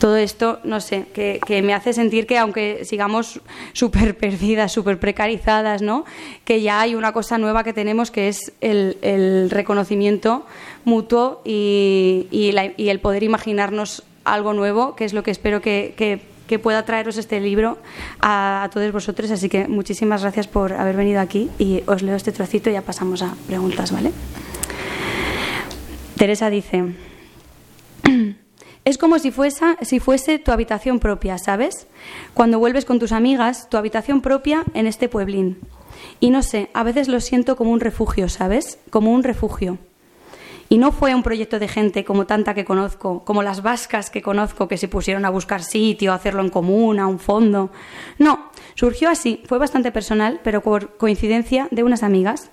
todo esto, no sé, que, que me hace sentir que aunque sigamos súper perdidas, súper precarizadas, ¿no? Que ya hay una cosa nueva que tenemos que es el, el reconocimiento mutuo y, y, el poder imaginarnos algo nuevo, que es lo que espero que, que- pueda traeros este libro a, a todos vosotros. Así que muchísimas gracias por haber venido aquí y os leo este trocito y ya pasamos a preguntas, ¿vale? Teresa dice, (clears throat) es como si fuese, si fuese tu habitación propia, ¿sabes? Cuando vuelves con tus amigas, tu habitación propia en este pueblín. Y no sé, a veces lo siento como un refugio, ¿sabes? Como un refugio. Y no fue un proyecto de gente como tanta que conozco, como las vascas que conozco que se pusieron a buscar sitio, a hacerlo en común, a un fondo. No, surgió así, fue bastante personal, pero por coincidencia de unas amigas.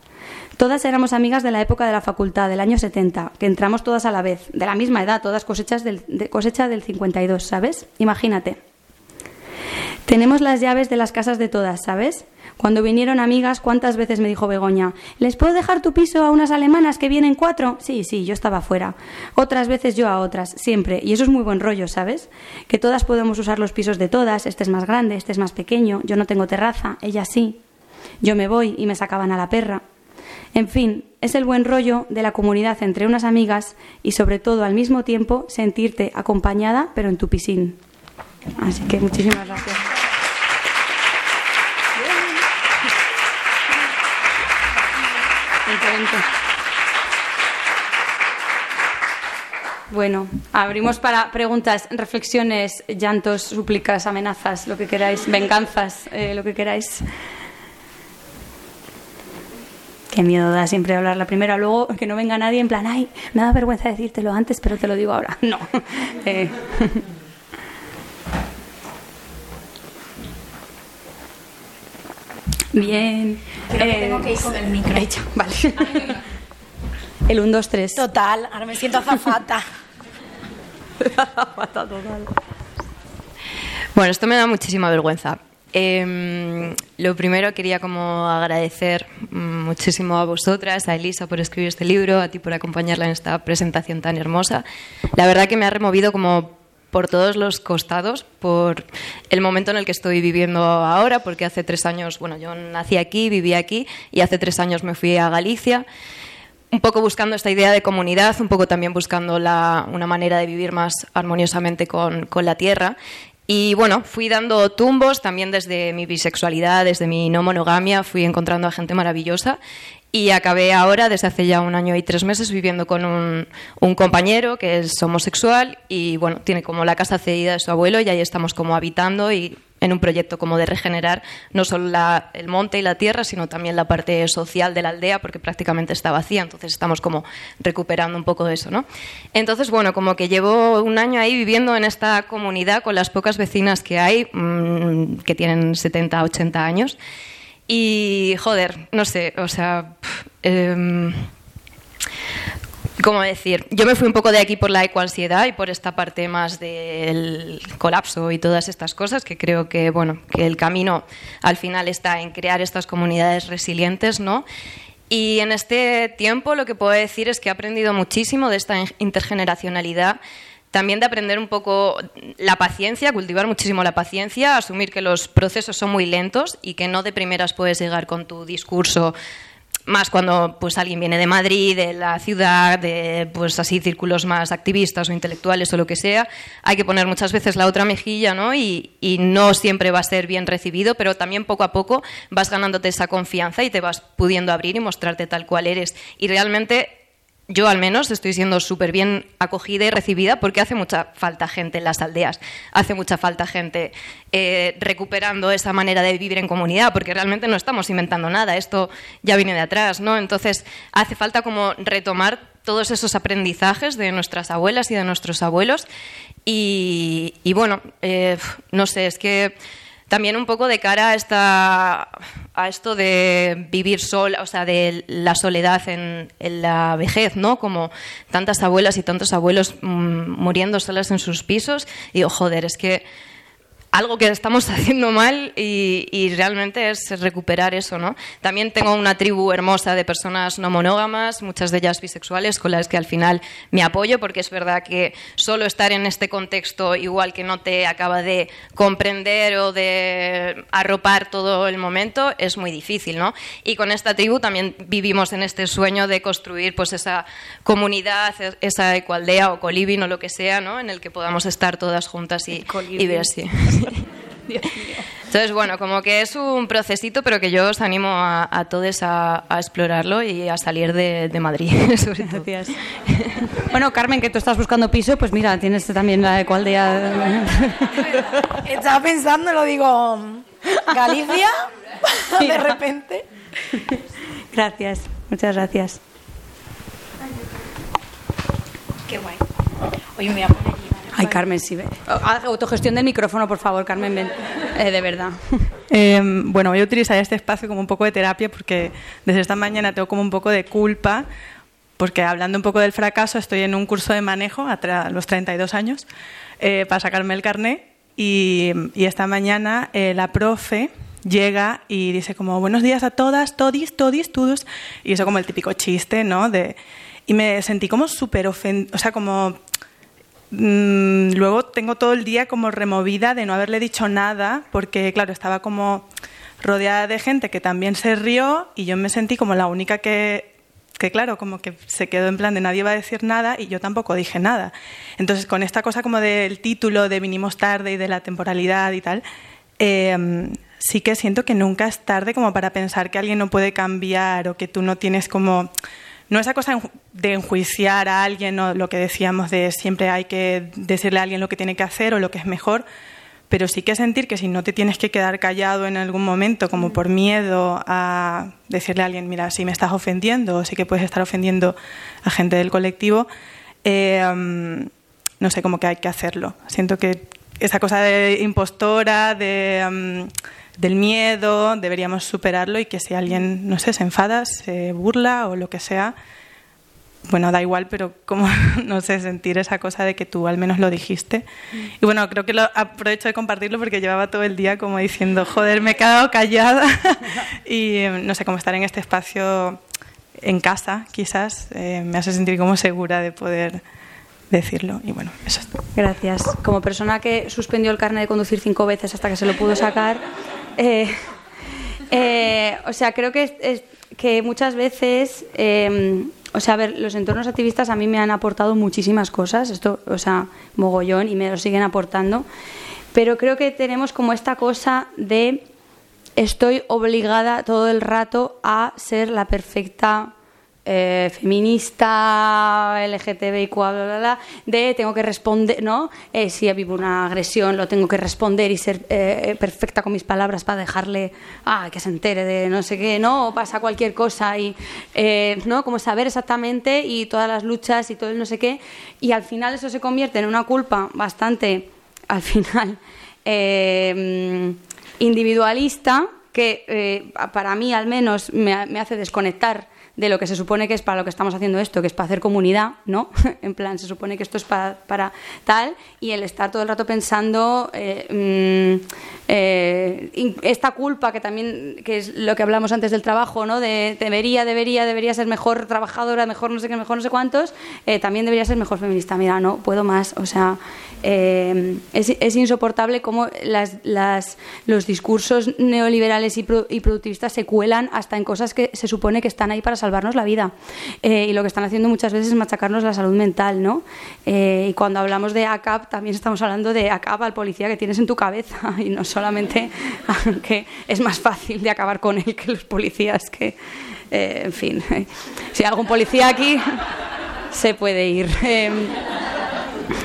Todas éramos amigas de la época de la facultad, del año 70, que entramos todas a la vez, de la misma edad, todas cosechas del, de cosecha del 52, ¿sabes? Imagínate. Tenemos las llaves de las casas de todas, ¿sabes? Cuando vinieron amigas, ¿cuántas veces me dijo Begoña? ¿Les puedo dejar tu piso a unas alemanas que vienen cuatro? Sí, sí, yo estaba fuera. Otras veces yo a otras, siempre. Y eso es muy buen rollo, ¿sabes? Que todas podemos usar los pisos de todas. Este es más grande, este es más pequeño. Yo no tengo terraza, ella sí. Yo me voy y me sacaban a la perra. En fin, es el buen rollo de la comunidad entre unas amigas y sobre todo al mismo tiempo sentirte acompañada pero en tu pisín. Así que muchísimas gracias. Bueno, abrimos para preguntas, reflexiones, llantos, súplicas, amenazas, lo que queráis, venganzas, eh, lo que queráis. Qué miedo da siempre hablar la primera, luego que no venga nadie en plan, ay, me da vergüenza decírtelo antes, pero te lo digo ahora. (laughs) No. (laughs) Eh. (laughs) Bien.
Creo que tengo que ir con el micro.
hecho, vale. El 1, 2, 3.
Total, ahora me siento azafata.
Bueno, esto me da muchísima vergüenza. Em, lo primero quería como agradecer muchísimo a vosotras, a Elisa por escribir este libro, a ti por acompañarla en esta presentación tan hermosa. La verdad que me ha removido como por todos los costados, por el momento en el que estoy viviendo ahora, porque hace tres años, bueno, yo nací aquí, viví aquí y hace tres años me fui a Galicia un poco buscando esta idea de comunidad, un poco también buscando la- una manera de vivir más armoniosamente con, con la tierra. Y bueno, fui dando tumbos también desde mi bisexualidad, desde mi no monogamia, fui encontrando a gente maravillosa y acabé ahora, desde hace ya un año y tres meses, viviendo con un, un compañero que es homosexual y bueno, tiene como la casa cedida de su abuelo y ahí estamos como habitando y en un proyecto como de regenerar no solo la- el monte y la tierra, sino también la parte social de la aldea, porque prácticamente está vacía, entonces estamos como recuperando un poco de eso, ¿no? Entonces, bueno, como que llevo un año ahí viviendo en esta comunidad con las pocas vecinas que hay, mm, que tienen 70, 80 años, y joder, no sé, o sea... em, ¿Cómo decir? Yo me fui un poco de aquí por la ecoansiedad y por esta parte más del colapso y todas estas cosas, que creo que, bueno, que el camino al final está en crear estas comunidades resilientes, ¿no? Y en este tiempo lo que puedo decir es que he aprendido muchísimo de esta intergeneracionalidad, también de aprender un poco la paciencia, cultivar muchísimo la paciencia, asumir que los procesos son muy lentos y que no de primeras puedes llegar con tu discurso más cuando pues alguien viene de Madrid, de la ciudad, de pues así círculos más activistas o intelectuales o lo que sea, hay que poner muchas veces la otra mejilla, ¿no? Y, y no siempre va a ser bien recibido, pero también poco a poco vas ganándote esa confianza y te vas pudiendo abrir y mostrarte tal cual eres. Y realmente yo al menos estoy siendo súper bien acogida y recibida porque hace mucha falta gente en las aldeas, hace mucha falta gente eh, recuperando esa manera de vivir en comunidad, porque realmente no estamos inventando nada, esto ya viene de atrás, ¿no? Entonces hace falta como retomar todos esos aprendizajes de nuestras abuelas y de nuestros abuelos y, bueno, eh, no sé, es que también un poco de cara a, esta, a esto de vivir sola, o sea, de la soledad en, en, la vejez, ¿no? Como tantas abuelas y tantos abuelos mmm, muriendo solas en sus pisos. Y digo, joder, es que algo que estamos (laughs) haciendo mal y, y, realmente es recuperar eso, ¿no? También tengo una tribu hermosa de personas no monógamas, muchas de ellas bisexuales, con las que al final me apoyo, porque es verdad que solo estar en este contexto igual que no te acaba de comprender o de arropar todo el momento es muy difícil, ¿no? Y con esta tribu también vivimos en este sueño de construir pues esa comunidad, esa ecualdea o coliving o lo que sea, ¿no? En el que podamos estar todas juntas y, y ver (laughs) (laughs) Entonces, bueno, como que es un procesito, pero que yo os animo a, a todos a, a, explorarlo y a salir de, de Madrid, (laughs) sobre todo.
Gracias. Bueno, Carmen, que tú estás buscando piso, pues mira, tienes también la ecualdea. (laughs)
Estaba pensando, lo digo, Galicia, de repente.
Gracias, muchas gracias.
Qué guay. Oye, me voy a poner allí.
Ay, Carmen, sí. Haz autogestión del micrófono, por favor, Carmen, ven. Eh, de verdad. (laughs)
Eh, bueno, voy a utilizar este espacio como un poco de terapia porque desde esta mañana tengo como un poco de culpa porque hablando un poco del fracaso estoy en un curso de manejo a los 32 años eh, para sacarme el carnet y, y esta mañana eh, la profe llega y dice como buenos días a todas, todis, todis, todos y eso como el típico chiste, ¿no? De, y me sentí como súper ofendida, o sea, como Mm, luego tengo todo el día como removida de no haberle dicho nada, porque claro, estaba como rodeada de gente que también se rió y yo me sentí como la única que, que claro, como que se quedó en plan de nadie va a decir nada y yo tampoco dije nada. Entonces, con esta cosa como del título de vinimos tarde y de la temporalidad y tal, eh, sí que siento que nunca es tarde como para pensar que alguien no puede cambiar o que tú no tienes como no esa cosa de enjuiciar a alguien o lo que decíamos de siempre hay que decirle a alguien lo que tiene que hacer o lo que es mejor, pero sí que sentir que si no te tienes que quedar callado en algún momento, como por miedo a decirle a alguien, mira, si me estás ofendiendo o sí que puedes estar ofendiendo a gente del colectivo, eh, no sé, como que hay que hacerlo. Siento que esa cosa de impostora, de... Um, del miedo, deberíamos superarlo y que si alguien, no sé, se enfada, se burla o lo que sea, bueno, da igual, pero como, (laughs) no sé, sentir esa cosa de que tú al menos lo dijiste. Y bueno, creo que lo aprovecho de compartirlo porque llevaba todo el día como diciendo, joder, me he quedado callada. (laughs) y no sé, cómo estar en este espacio en casa, quizás, eh, me hace sentir como segura de poder decirlo. Y bueno, eso.
Gracias. Como persona que suspendió el carnet de conducir cinco veces hasta que se lo pudo sacar, eh, eh, o sea, creo que, que muchas veces, eh, o sea, a ver, los entornos activistas a mí me han aportado muchísimas cosas, esto, o sea, mogollón, y me lo siguen aportando, pero creo que tenemos como esta cosa de estoy obligada todo el rato a ser la perfecta eh, feminista, LGTBIQ, bla, bla, bla, de tengo que responder, ¿no? Eh, si habido una agresión, lo tengo que responder y ser eh, perfecta con mis palabras para dejarle, ah, que se entere de no sé qué, ¿no? O pasa cualquier cosa y, eh, ¿no? Como saber exactamente y todas las luchas y todo el no sé qué. Y al final eso se convierte en una culpa bastante, al final, (laughs) eh, individualista que eh, para mí al menos me, me hace desconectar de lo que se supone que es para lo que estamos haciendo esto, que es para hacer comunidad, ¿no? (laughs) en plan, se supone que esto es para, para tal, y el estar todo el rato pensando eh, mmm, eh, esta culpa que también, que es lo que hablamos antes del trabajo, ¿no? De debería, debería, debería ser mejor trabajadora, mejor no sé qué, mejor no sé cuántos, eh, también debería ser mejor feminista. Mira, no puedo más, o sea, eh, es, es, insoportable cómo las, las, los discursos neoliberales y, pro, y, productivistas se cuelan hasta en cosas que se supone que están ahí para salvarnos la vida. Eh, y lo que están haciendo muchas veces es machacarnos la salud mental, ¿no? Eh, y cuando hablamos de ACAP, también estamos hablando de ACAP al policía que tienes en tu cabeza (laughs) y no solamente que es más fácil de acabar con él que los policías que, eh, en fin, (laughs) si hay algún policía aquí se puede ir.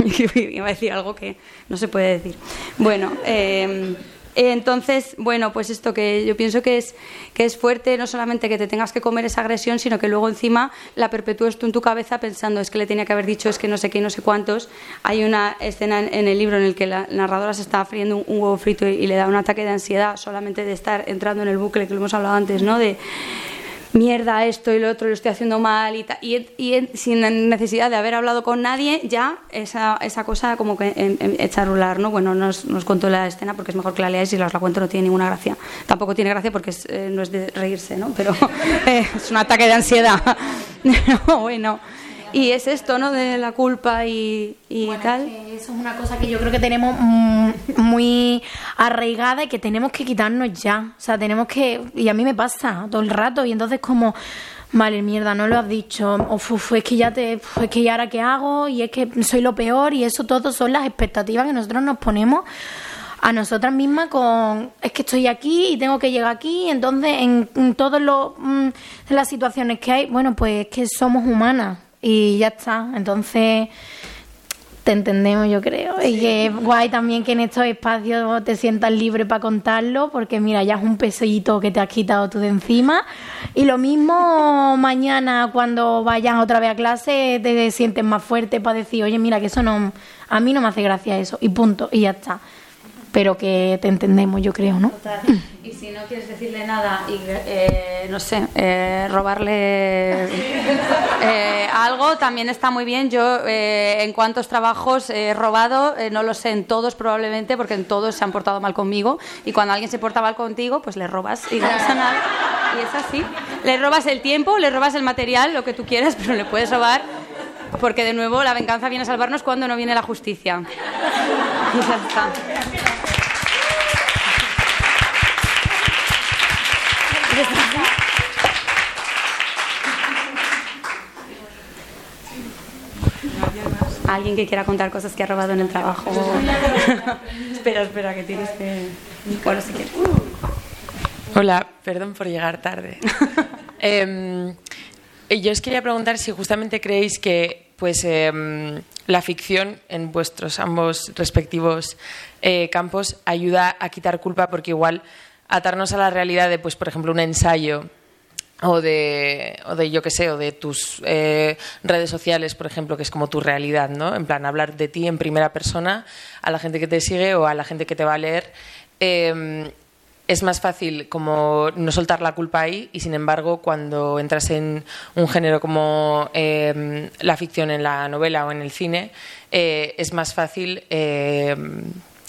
Eh, (laughs) iba a decir algo que no se puede decir. Bueno, eh, Entonces, bueno, pues esto que yo pienso que es, que es fuerte, no solamente que te tengas que comer esa agresión, sino que luego encima la perpetúes tú en tu cabeza pensando, es que le tenía que haber dicho, es que no sé qué, no sé cuántos. Hay una escena en, el libro en el que la narradora se está friendo un, huevo frito y, y, le da un ataque de ansiedad solamente de estar entrando en el bucle que lo hemos hablado antes, ¿no? De mierda, esto y lo otro, lo estoy haciendo mal y, y, y, sin necesidad de haber hablado con nadie, ya esa, esa cosa como que echa a rular, ¿no? Bueno, no os, cuento la escena porque es mejor que la leáis y si os la cuento no tiene ninguna gracia. Tampoco tiene gracia porque eh, no es de reírse, ¿no? Pero (laughs) eh, es un ataque de ansiedad. (laughs) bueno y es esto, ¿no? De la culpa y, tal.
eso es una cosa que yo creo que tenemos mm, muy arraigada y que tenemos que quitarnos ya. O sea, tenemos que. Y a mí me pasa todo el rato. Y entonces, como. Vale, mierda, no lo has dicho. Uf, es que ya te. es que ya ahora qué hago. Y es que soy lo peor. Y eso todo son las expectativas que nosotros nos ponemos a nosotras mismas con es que estoy aquí y tengo que llegar aquí entonces en, en todas mm, las situaciones que hay bueno pues es que somos humanas y ya está. Entonces, te entendemos, yo creo. Y que es guay también que en estos espacios te sientas libre para contarlo, porque mira, ya es un pesito que te has quitado tú de encima. Y lo mismo (laughs) mañana cuando vayan otra vez a clase, te sientes más fuerte para decir, oye, mira, que eso no, a mí no me hace gracia eso, y punto, y ya está pero que te entendemos, yo creo, ¿no?
Y si no quieres decirle nada y, eh, no sé, eh, robarle (laughs) eh, algo, también está muy bien. Yo, en cuántos trabajos he robado, no lo sé en todos probablemente, porque en todos se han portado mal conmigo. Y cuando alguien se porta mal contigo, pues le robas y no pasa nada. Y es así. Le robas el tiempo, le robas el material, lo que tú quieras, pero le puedes robar porque de nuevo la venganza viene a salvarnos cuando no viene la justicia. Y ya está. (laughs) Alguien que quiera contar cosas que ha robado en el trabajo. (laughs) espera, espera, que tienes que. Bueno, si quieres.
Hola, perdón por llegar tarde. (laughs) eh, yo os quería preguntar si justamente creéis que pues, eh, la ficción en vuestros ambos respectivos eh, campos ayuda a quitar culpa porque igual atarnos a la realidad de, pues, por ejemplo, un ensayo o de, o de yo qué sé, o de tus eh, redes sociales, por ejemplo, que es como tu realidad, ¿no? En plan, hablar de ti en primera persona a la gente que te sigue o a la gente que te va a leer. Em, es más fácil como no soltar la culpa ahí y sin embargo cuando entras en un género como em, la ficción en la novela o en el cine eh, es más fácil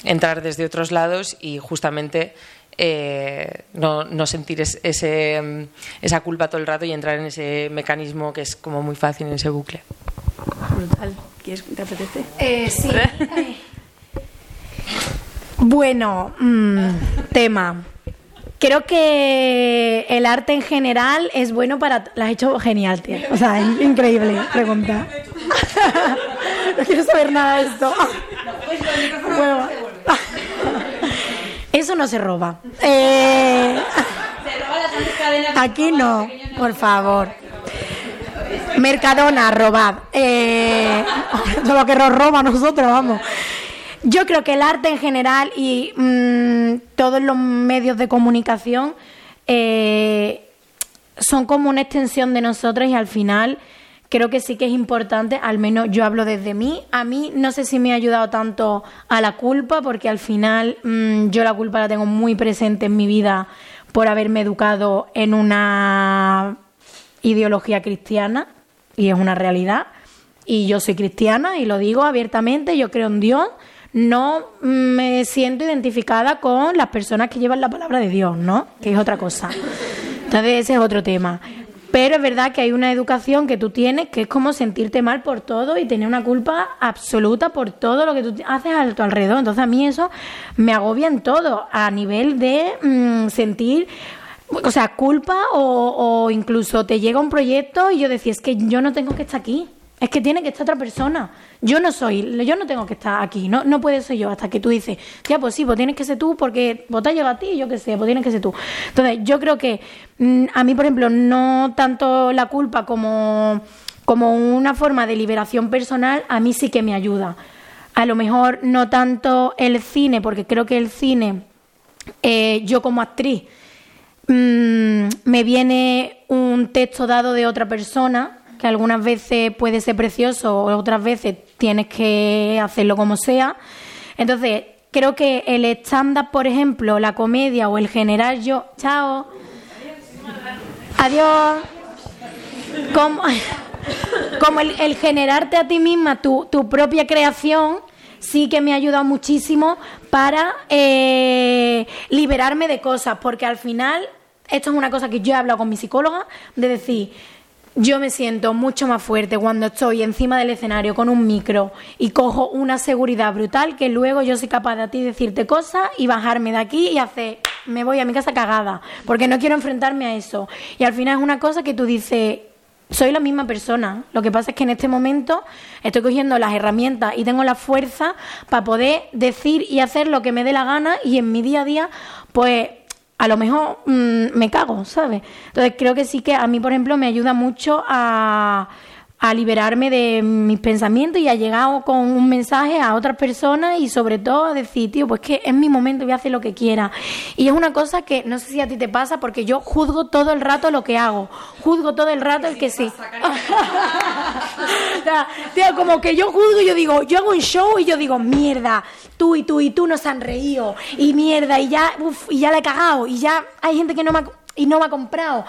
entrar desde otros lados y justamente eh, no, no, sentir ese, mm, esa culpa todo el rato y entrar en ese mecanismo que es como muy fácil en ese bucle.
Brutal. ¿Quieres, ¿Te apetece?
Eh, sí. (laughs) bueno, mm, tema. Creo que el arte en general es bueno para... La has hecho genial, tía. O sea, increíble pregunta. (laughs) no quiero saber nada de esto. Bueno. Eso no se roba. Eh, (laughs) aquí no, por favor. Mercadona, robad. Eh, (laughs) lo que nos roba a nosotros, vamos. Yo creo que el arte en general y mm, todos los medios de comunicación eh, son como una extensión de nosotros y al final creo que sí que es importante, al menos yo hablo desde mí. A mí no sé si me ha ayudado tanto a la culpa, porque al final mm, yo la culpa la tengo muy presente en mi vida por haberme educado en una ideología cristiana, y es una realidad. Y yo soy cristiana y lo digo abiertamente, yo creo en Dios. No me siento identificada con las personas que llevan la palabra de Dios, ¿no? Que es otra cosa. Entonces ese es otro tema. Pero es verdad que hay una educación que tú tienes que es como sentirte mal por todo y tener una culpa absoluta por todo lo que tú haces a tu alrededor. Entonces a mí eso me agobia en todo, a nivel de mm, sentir o sea, culpa o, o, incluso te llega un proyecto y yo decía, es que yo no tengo que estar aquí. Es que tiene que estar otra persona. Yo no soy, yo no tengo que estar aquí, no, no puede ser yo hasta que tú dices, ya, pues sí, pues tienes que ser tú porque vos te a ti, yo qué sé, pues tienes que ser tú. Entonces, yo creo que mm, a mí, por ejemplo, no tanto la culpa como, como una forma de liberación personal, a mí sí que me ayuda. A lo mejor no tanto el cine, porque creo que el cine eh, yo como actriz mm, me viene un texto dado de otra persona, que algunas veces puede ser precioso otras veces tienes que hacerlo como sea. Entonces, creo que el stand-up, por ejemplo, la comedia o el general yo... Chao. Adiós. Como, (laughs) como el, el generarte a ti misma tu, tu propia creación sí que me ha ayudado muchísimo para eh, liberarme de cosas, porque al final, esto es una cosa que yo he hablado con mi psicóloga, de decir, yo me siento mucho más fuerte cuando estoy encima del escenario con un micro y cojo una seguridad brutal que luego yo soy capaz de ti decirte cosas y bajarme de aquí y hacer, me voy a mi casa cagada, porque no quiero enfrentarme a eso. Y al final es una cosa que tú dices, soy la misma persona. Lo que pasa es que en este momento estoy cogiendo las herramientas y tengo la fuerza para poder decir y hacer lo que me dé la gana y en mi día a día, pues a lo mejor mm, me cago, ¿sabes? Entonces creo que sí que a mí, por ejemplo, me ayuda mucho a, a liberarme de mis pensamientos y a llegar con un mensaje a otras personas y sobre todo a decir, tío, pues que es mi momento, voy a hacer lo que quiera. Y es una cosa que no sé si a ti te pasa porque yo juzgo todo el rato lo que hago, juzgo todo el rato el que sí. (laughs) Tío, como que yo juzgo y yo digo, yo hago un show y yo digo, mierda, tú y tú y tú nos han reído y mierda y ya, uf, y ya la he cagado y ya hay gente que no me ha, y no me ha comprado.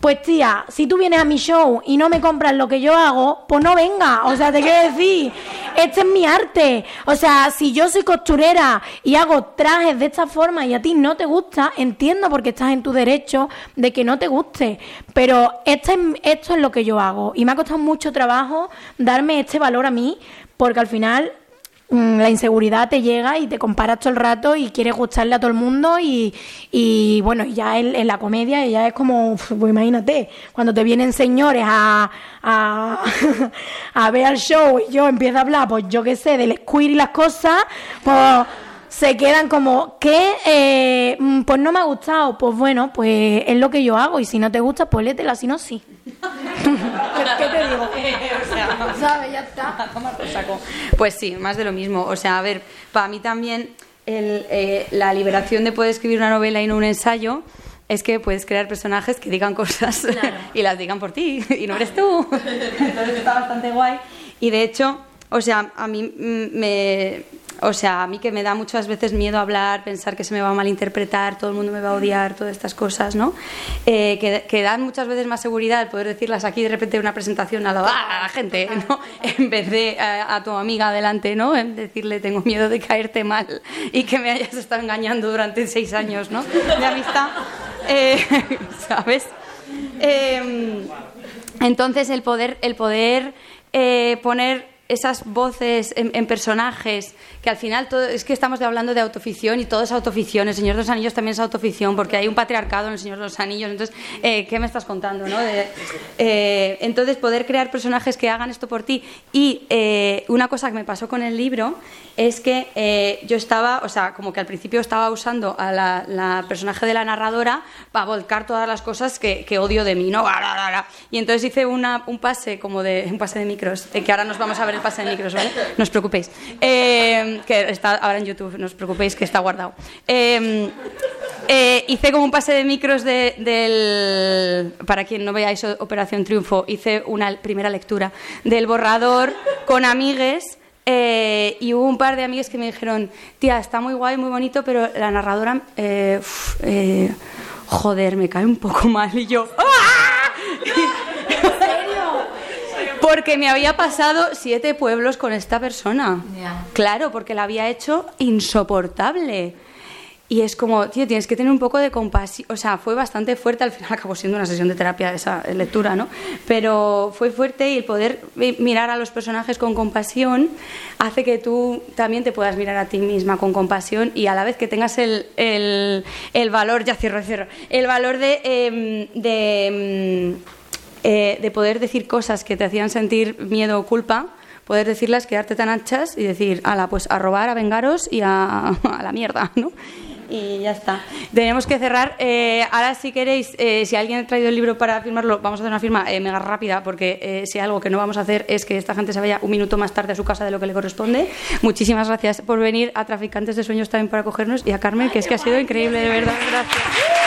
Pues tía, si tú vienes a mi show y no me compras lo que yo hago, pues no venga. O sea, te quiero decir, este es mi arte. O sea, si yo soy costurera y hago trajes de esta forma y a ti no te gusta, entiendo porque estás en tu derecho de que no te guste. Pero este es- esto es lo que yo hago. Y me ha costado mucho trabajo darme este valor a mí, porque al final la inseguridad te llega y te comparas todo el rato y quieres gustarle a todo el mundo y, y, bueno, ya en, la comedia ya es como, pues imagínate, cuando te vienen señores a, a, (laughs) a ver el show y yo empiezo a hablar, pues yo qué sé, del squir y las cosas, pues se quedan como, ¿qué? Eh, mm, pues no me ha gustado, pues bueno, pues es lo que yo hago y si no te gusta, pues létela, si no, sí. (laughs) ¿Qué te digo? (laughs) (laughs) ¿Sabes? Ya está.
Toma por saco. Pues sí, más de lo mismo. O sea, a ver, para mí también el, eh, la liberación de poder escribir una novela y no un ensayo es que puedes crear personajes que digan cosas y las digan por ti y no eres tú. Entonces está bastante guay. Y de hecho, o sea, a mí mm, me... O sea, a mí que me da muchas veces miedo hablar, pensar que se me va a malinterpretar, todo el mundo me va a odiar, todas estas cosas, ¿no? Eh, que, que dan muchas veces más seguridad el poder decirlas aquí de repente en una presentación a la, a la gente, ¿no? (laughs) En vez de eh, a, a tu amiga adelante, ¿no? En decirle tengo miedo de caerte mal y que me hayas estado engañando durante seis años, ¿no? De amistad, (laughs) Eh, (laughs) ¿sabes? Eh, entonces el poder, el poder poner esas voces en, personajes, que al final es que estamos hablando de autoficción y todo es autoficción. El Señor de los Anillos también es autoficción, porque hay un patriarcado en el Señor de los Anillos. Entonces, eh, ¿qué me estás contando? No? Eh, entonces, poder crear personajes que hagan esto por ti. Y eh, una cosa que me pasó con el libro es que yo estaba, o sea, como que al principio estaba usando a la, personaje de la narradora para volcar todas las cosas que, odio de mí, ¿no? Y entonces hice un pase como de un pase de micros, que ahora nos vamos a ver el pase de micros, ¿vale? No os preocupéis. Eh, que está ahora en YouTube, no os preocupéis que está guardado. Eh, eh, hice como un pase de micros de- del. Para quien no veáis Operación Triunfo, hice una primera lectura del borrador con amigues. eh, y hubo un par de amigues que me dijeron, tía, está muy guay, muy bonito, pero la narradora, eh, uf, eh, joder, me cae un poco mal. Y yo, ¡ah! Porque me había pasado siete pueblos con esta persona. Claro, porque la había hecho insoportable. Y es como, tío, tienes que tener un poco de compasión. O sea, fue bastante fuerte, al final (laughs) acabó siendo una sesión de terapia esa lectura, ¿no? Pero fue fuerte y el poder mi- mirar a los personajes con compasión hace que tú también te puedas mirar a ti misma con compasión y a la vez que tengas el, el, el valor, ya cierro, cierro, el valor de, em, de, em, eh, de poder decir cosas que te hacían sentir miedo o culpa, poder decirlas, quedarte tan anchas y decir, ala, pues a robar, a vengaros y (laughs) a, la mierda, ¿no? y ya está. Tenemos que cerrar. Eh, ahora, si queréis, eh, si alguien ha traído el libro para firmarlo, vamos a hacer una firma eh, mega rápida, porque eh, si algo que no vamos a hacer es que esta gente se vaya un minuto más tarde a su casa de lo que le corresponde. Muchísimas gracias por venir a Traficantes de Sueños también por acogernos y a Carmen, que es que ha sido increíble, de verdad. Gracias.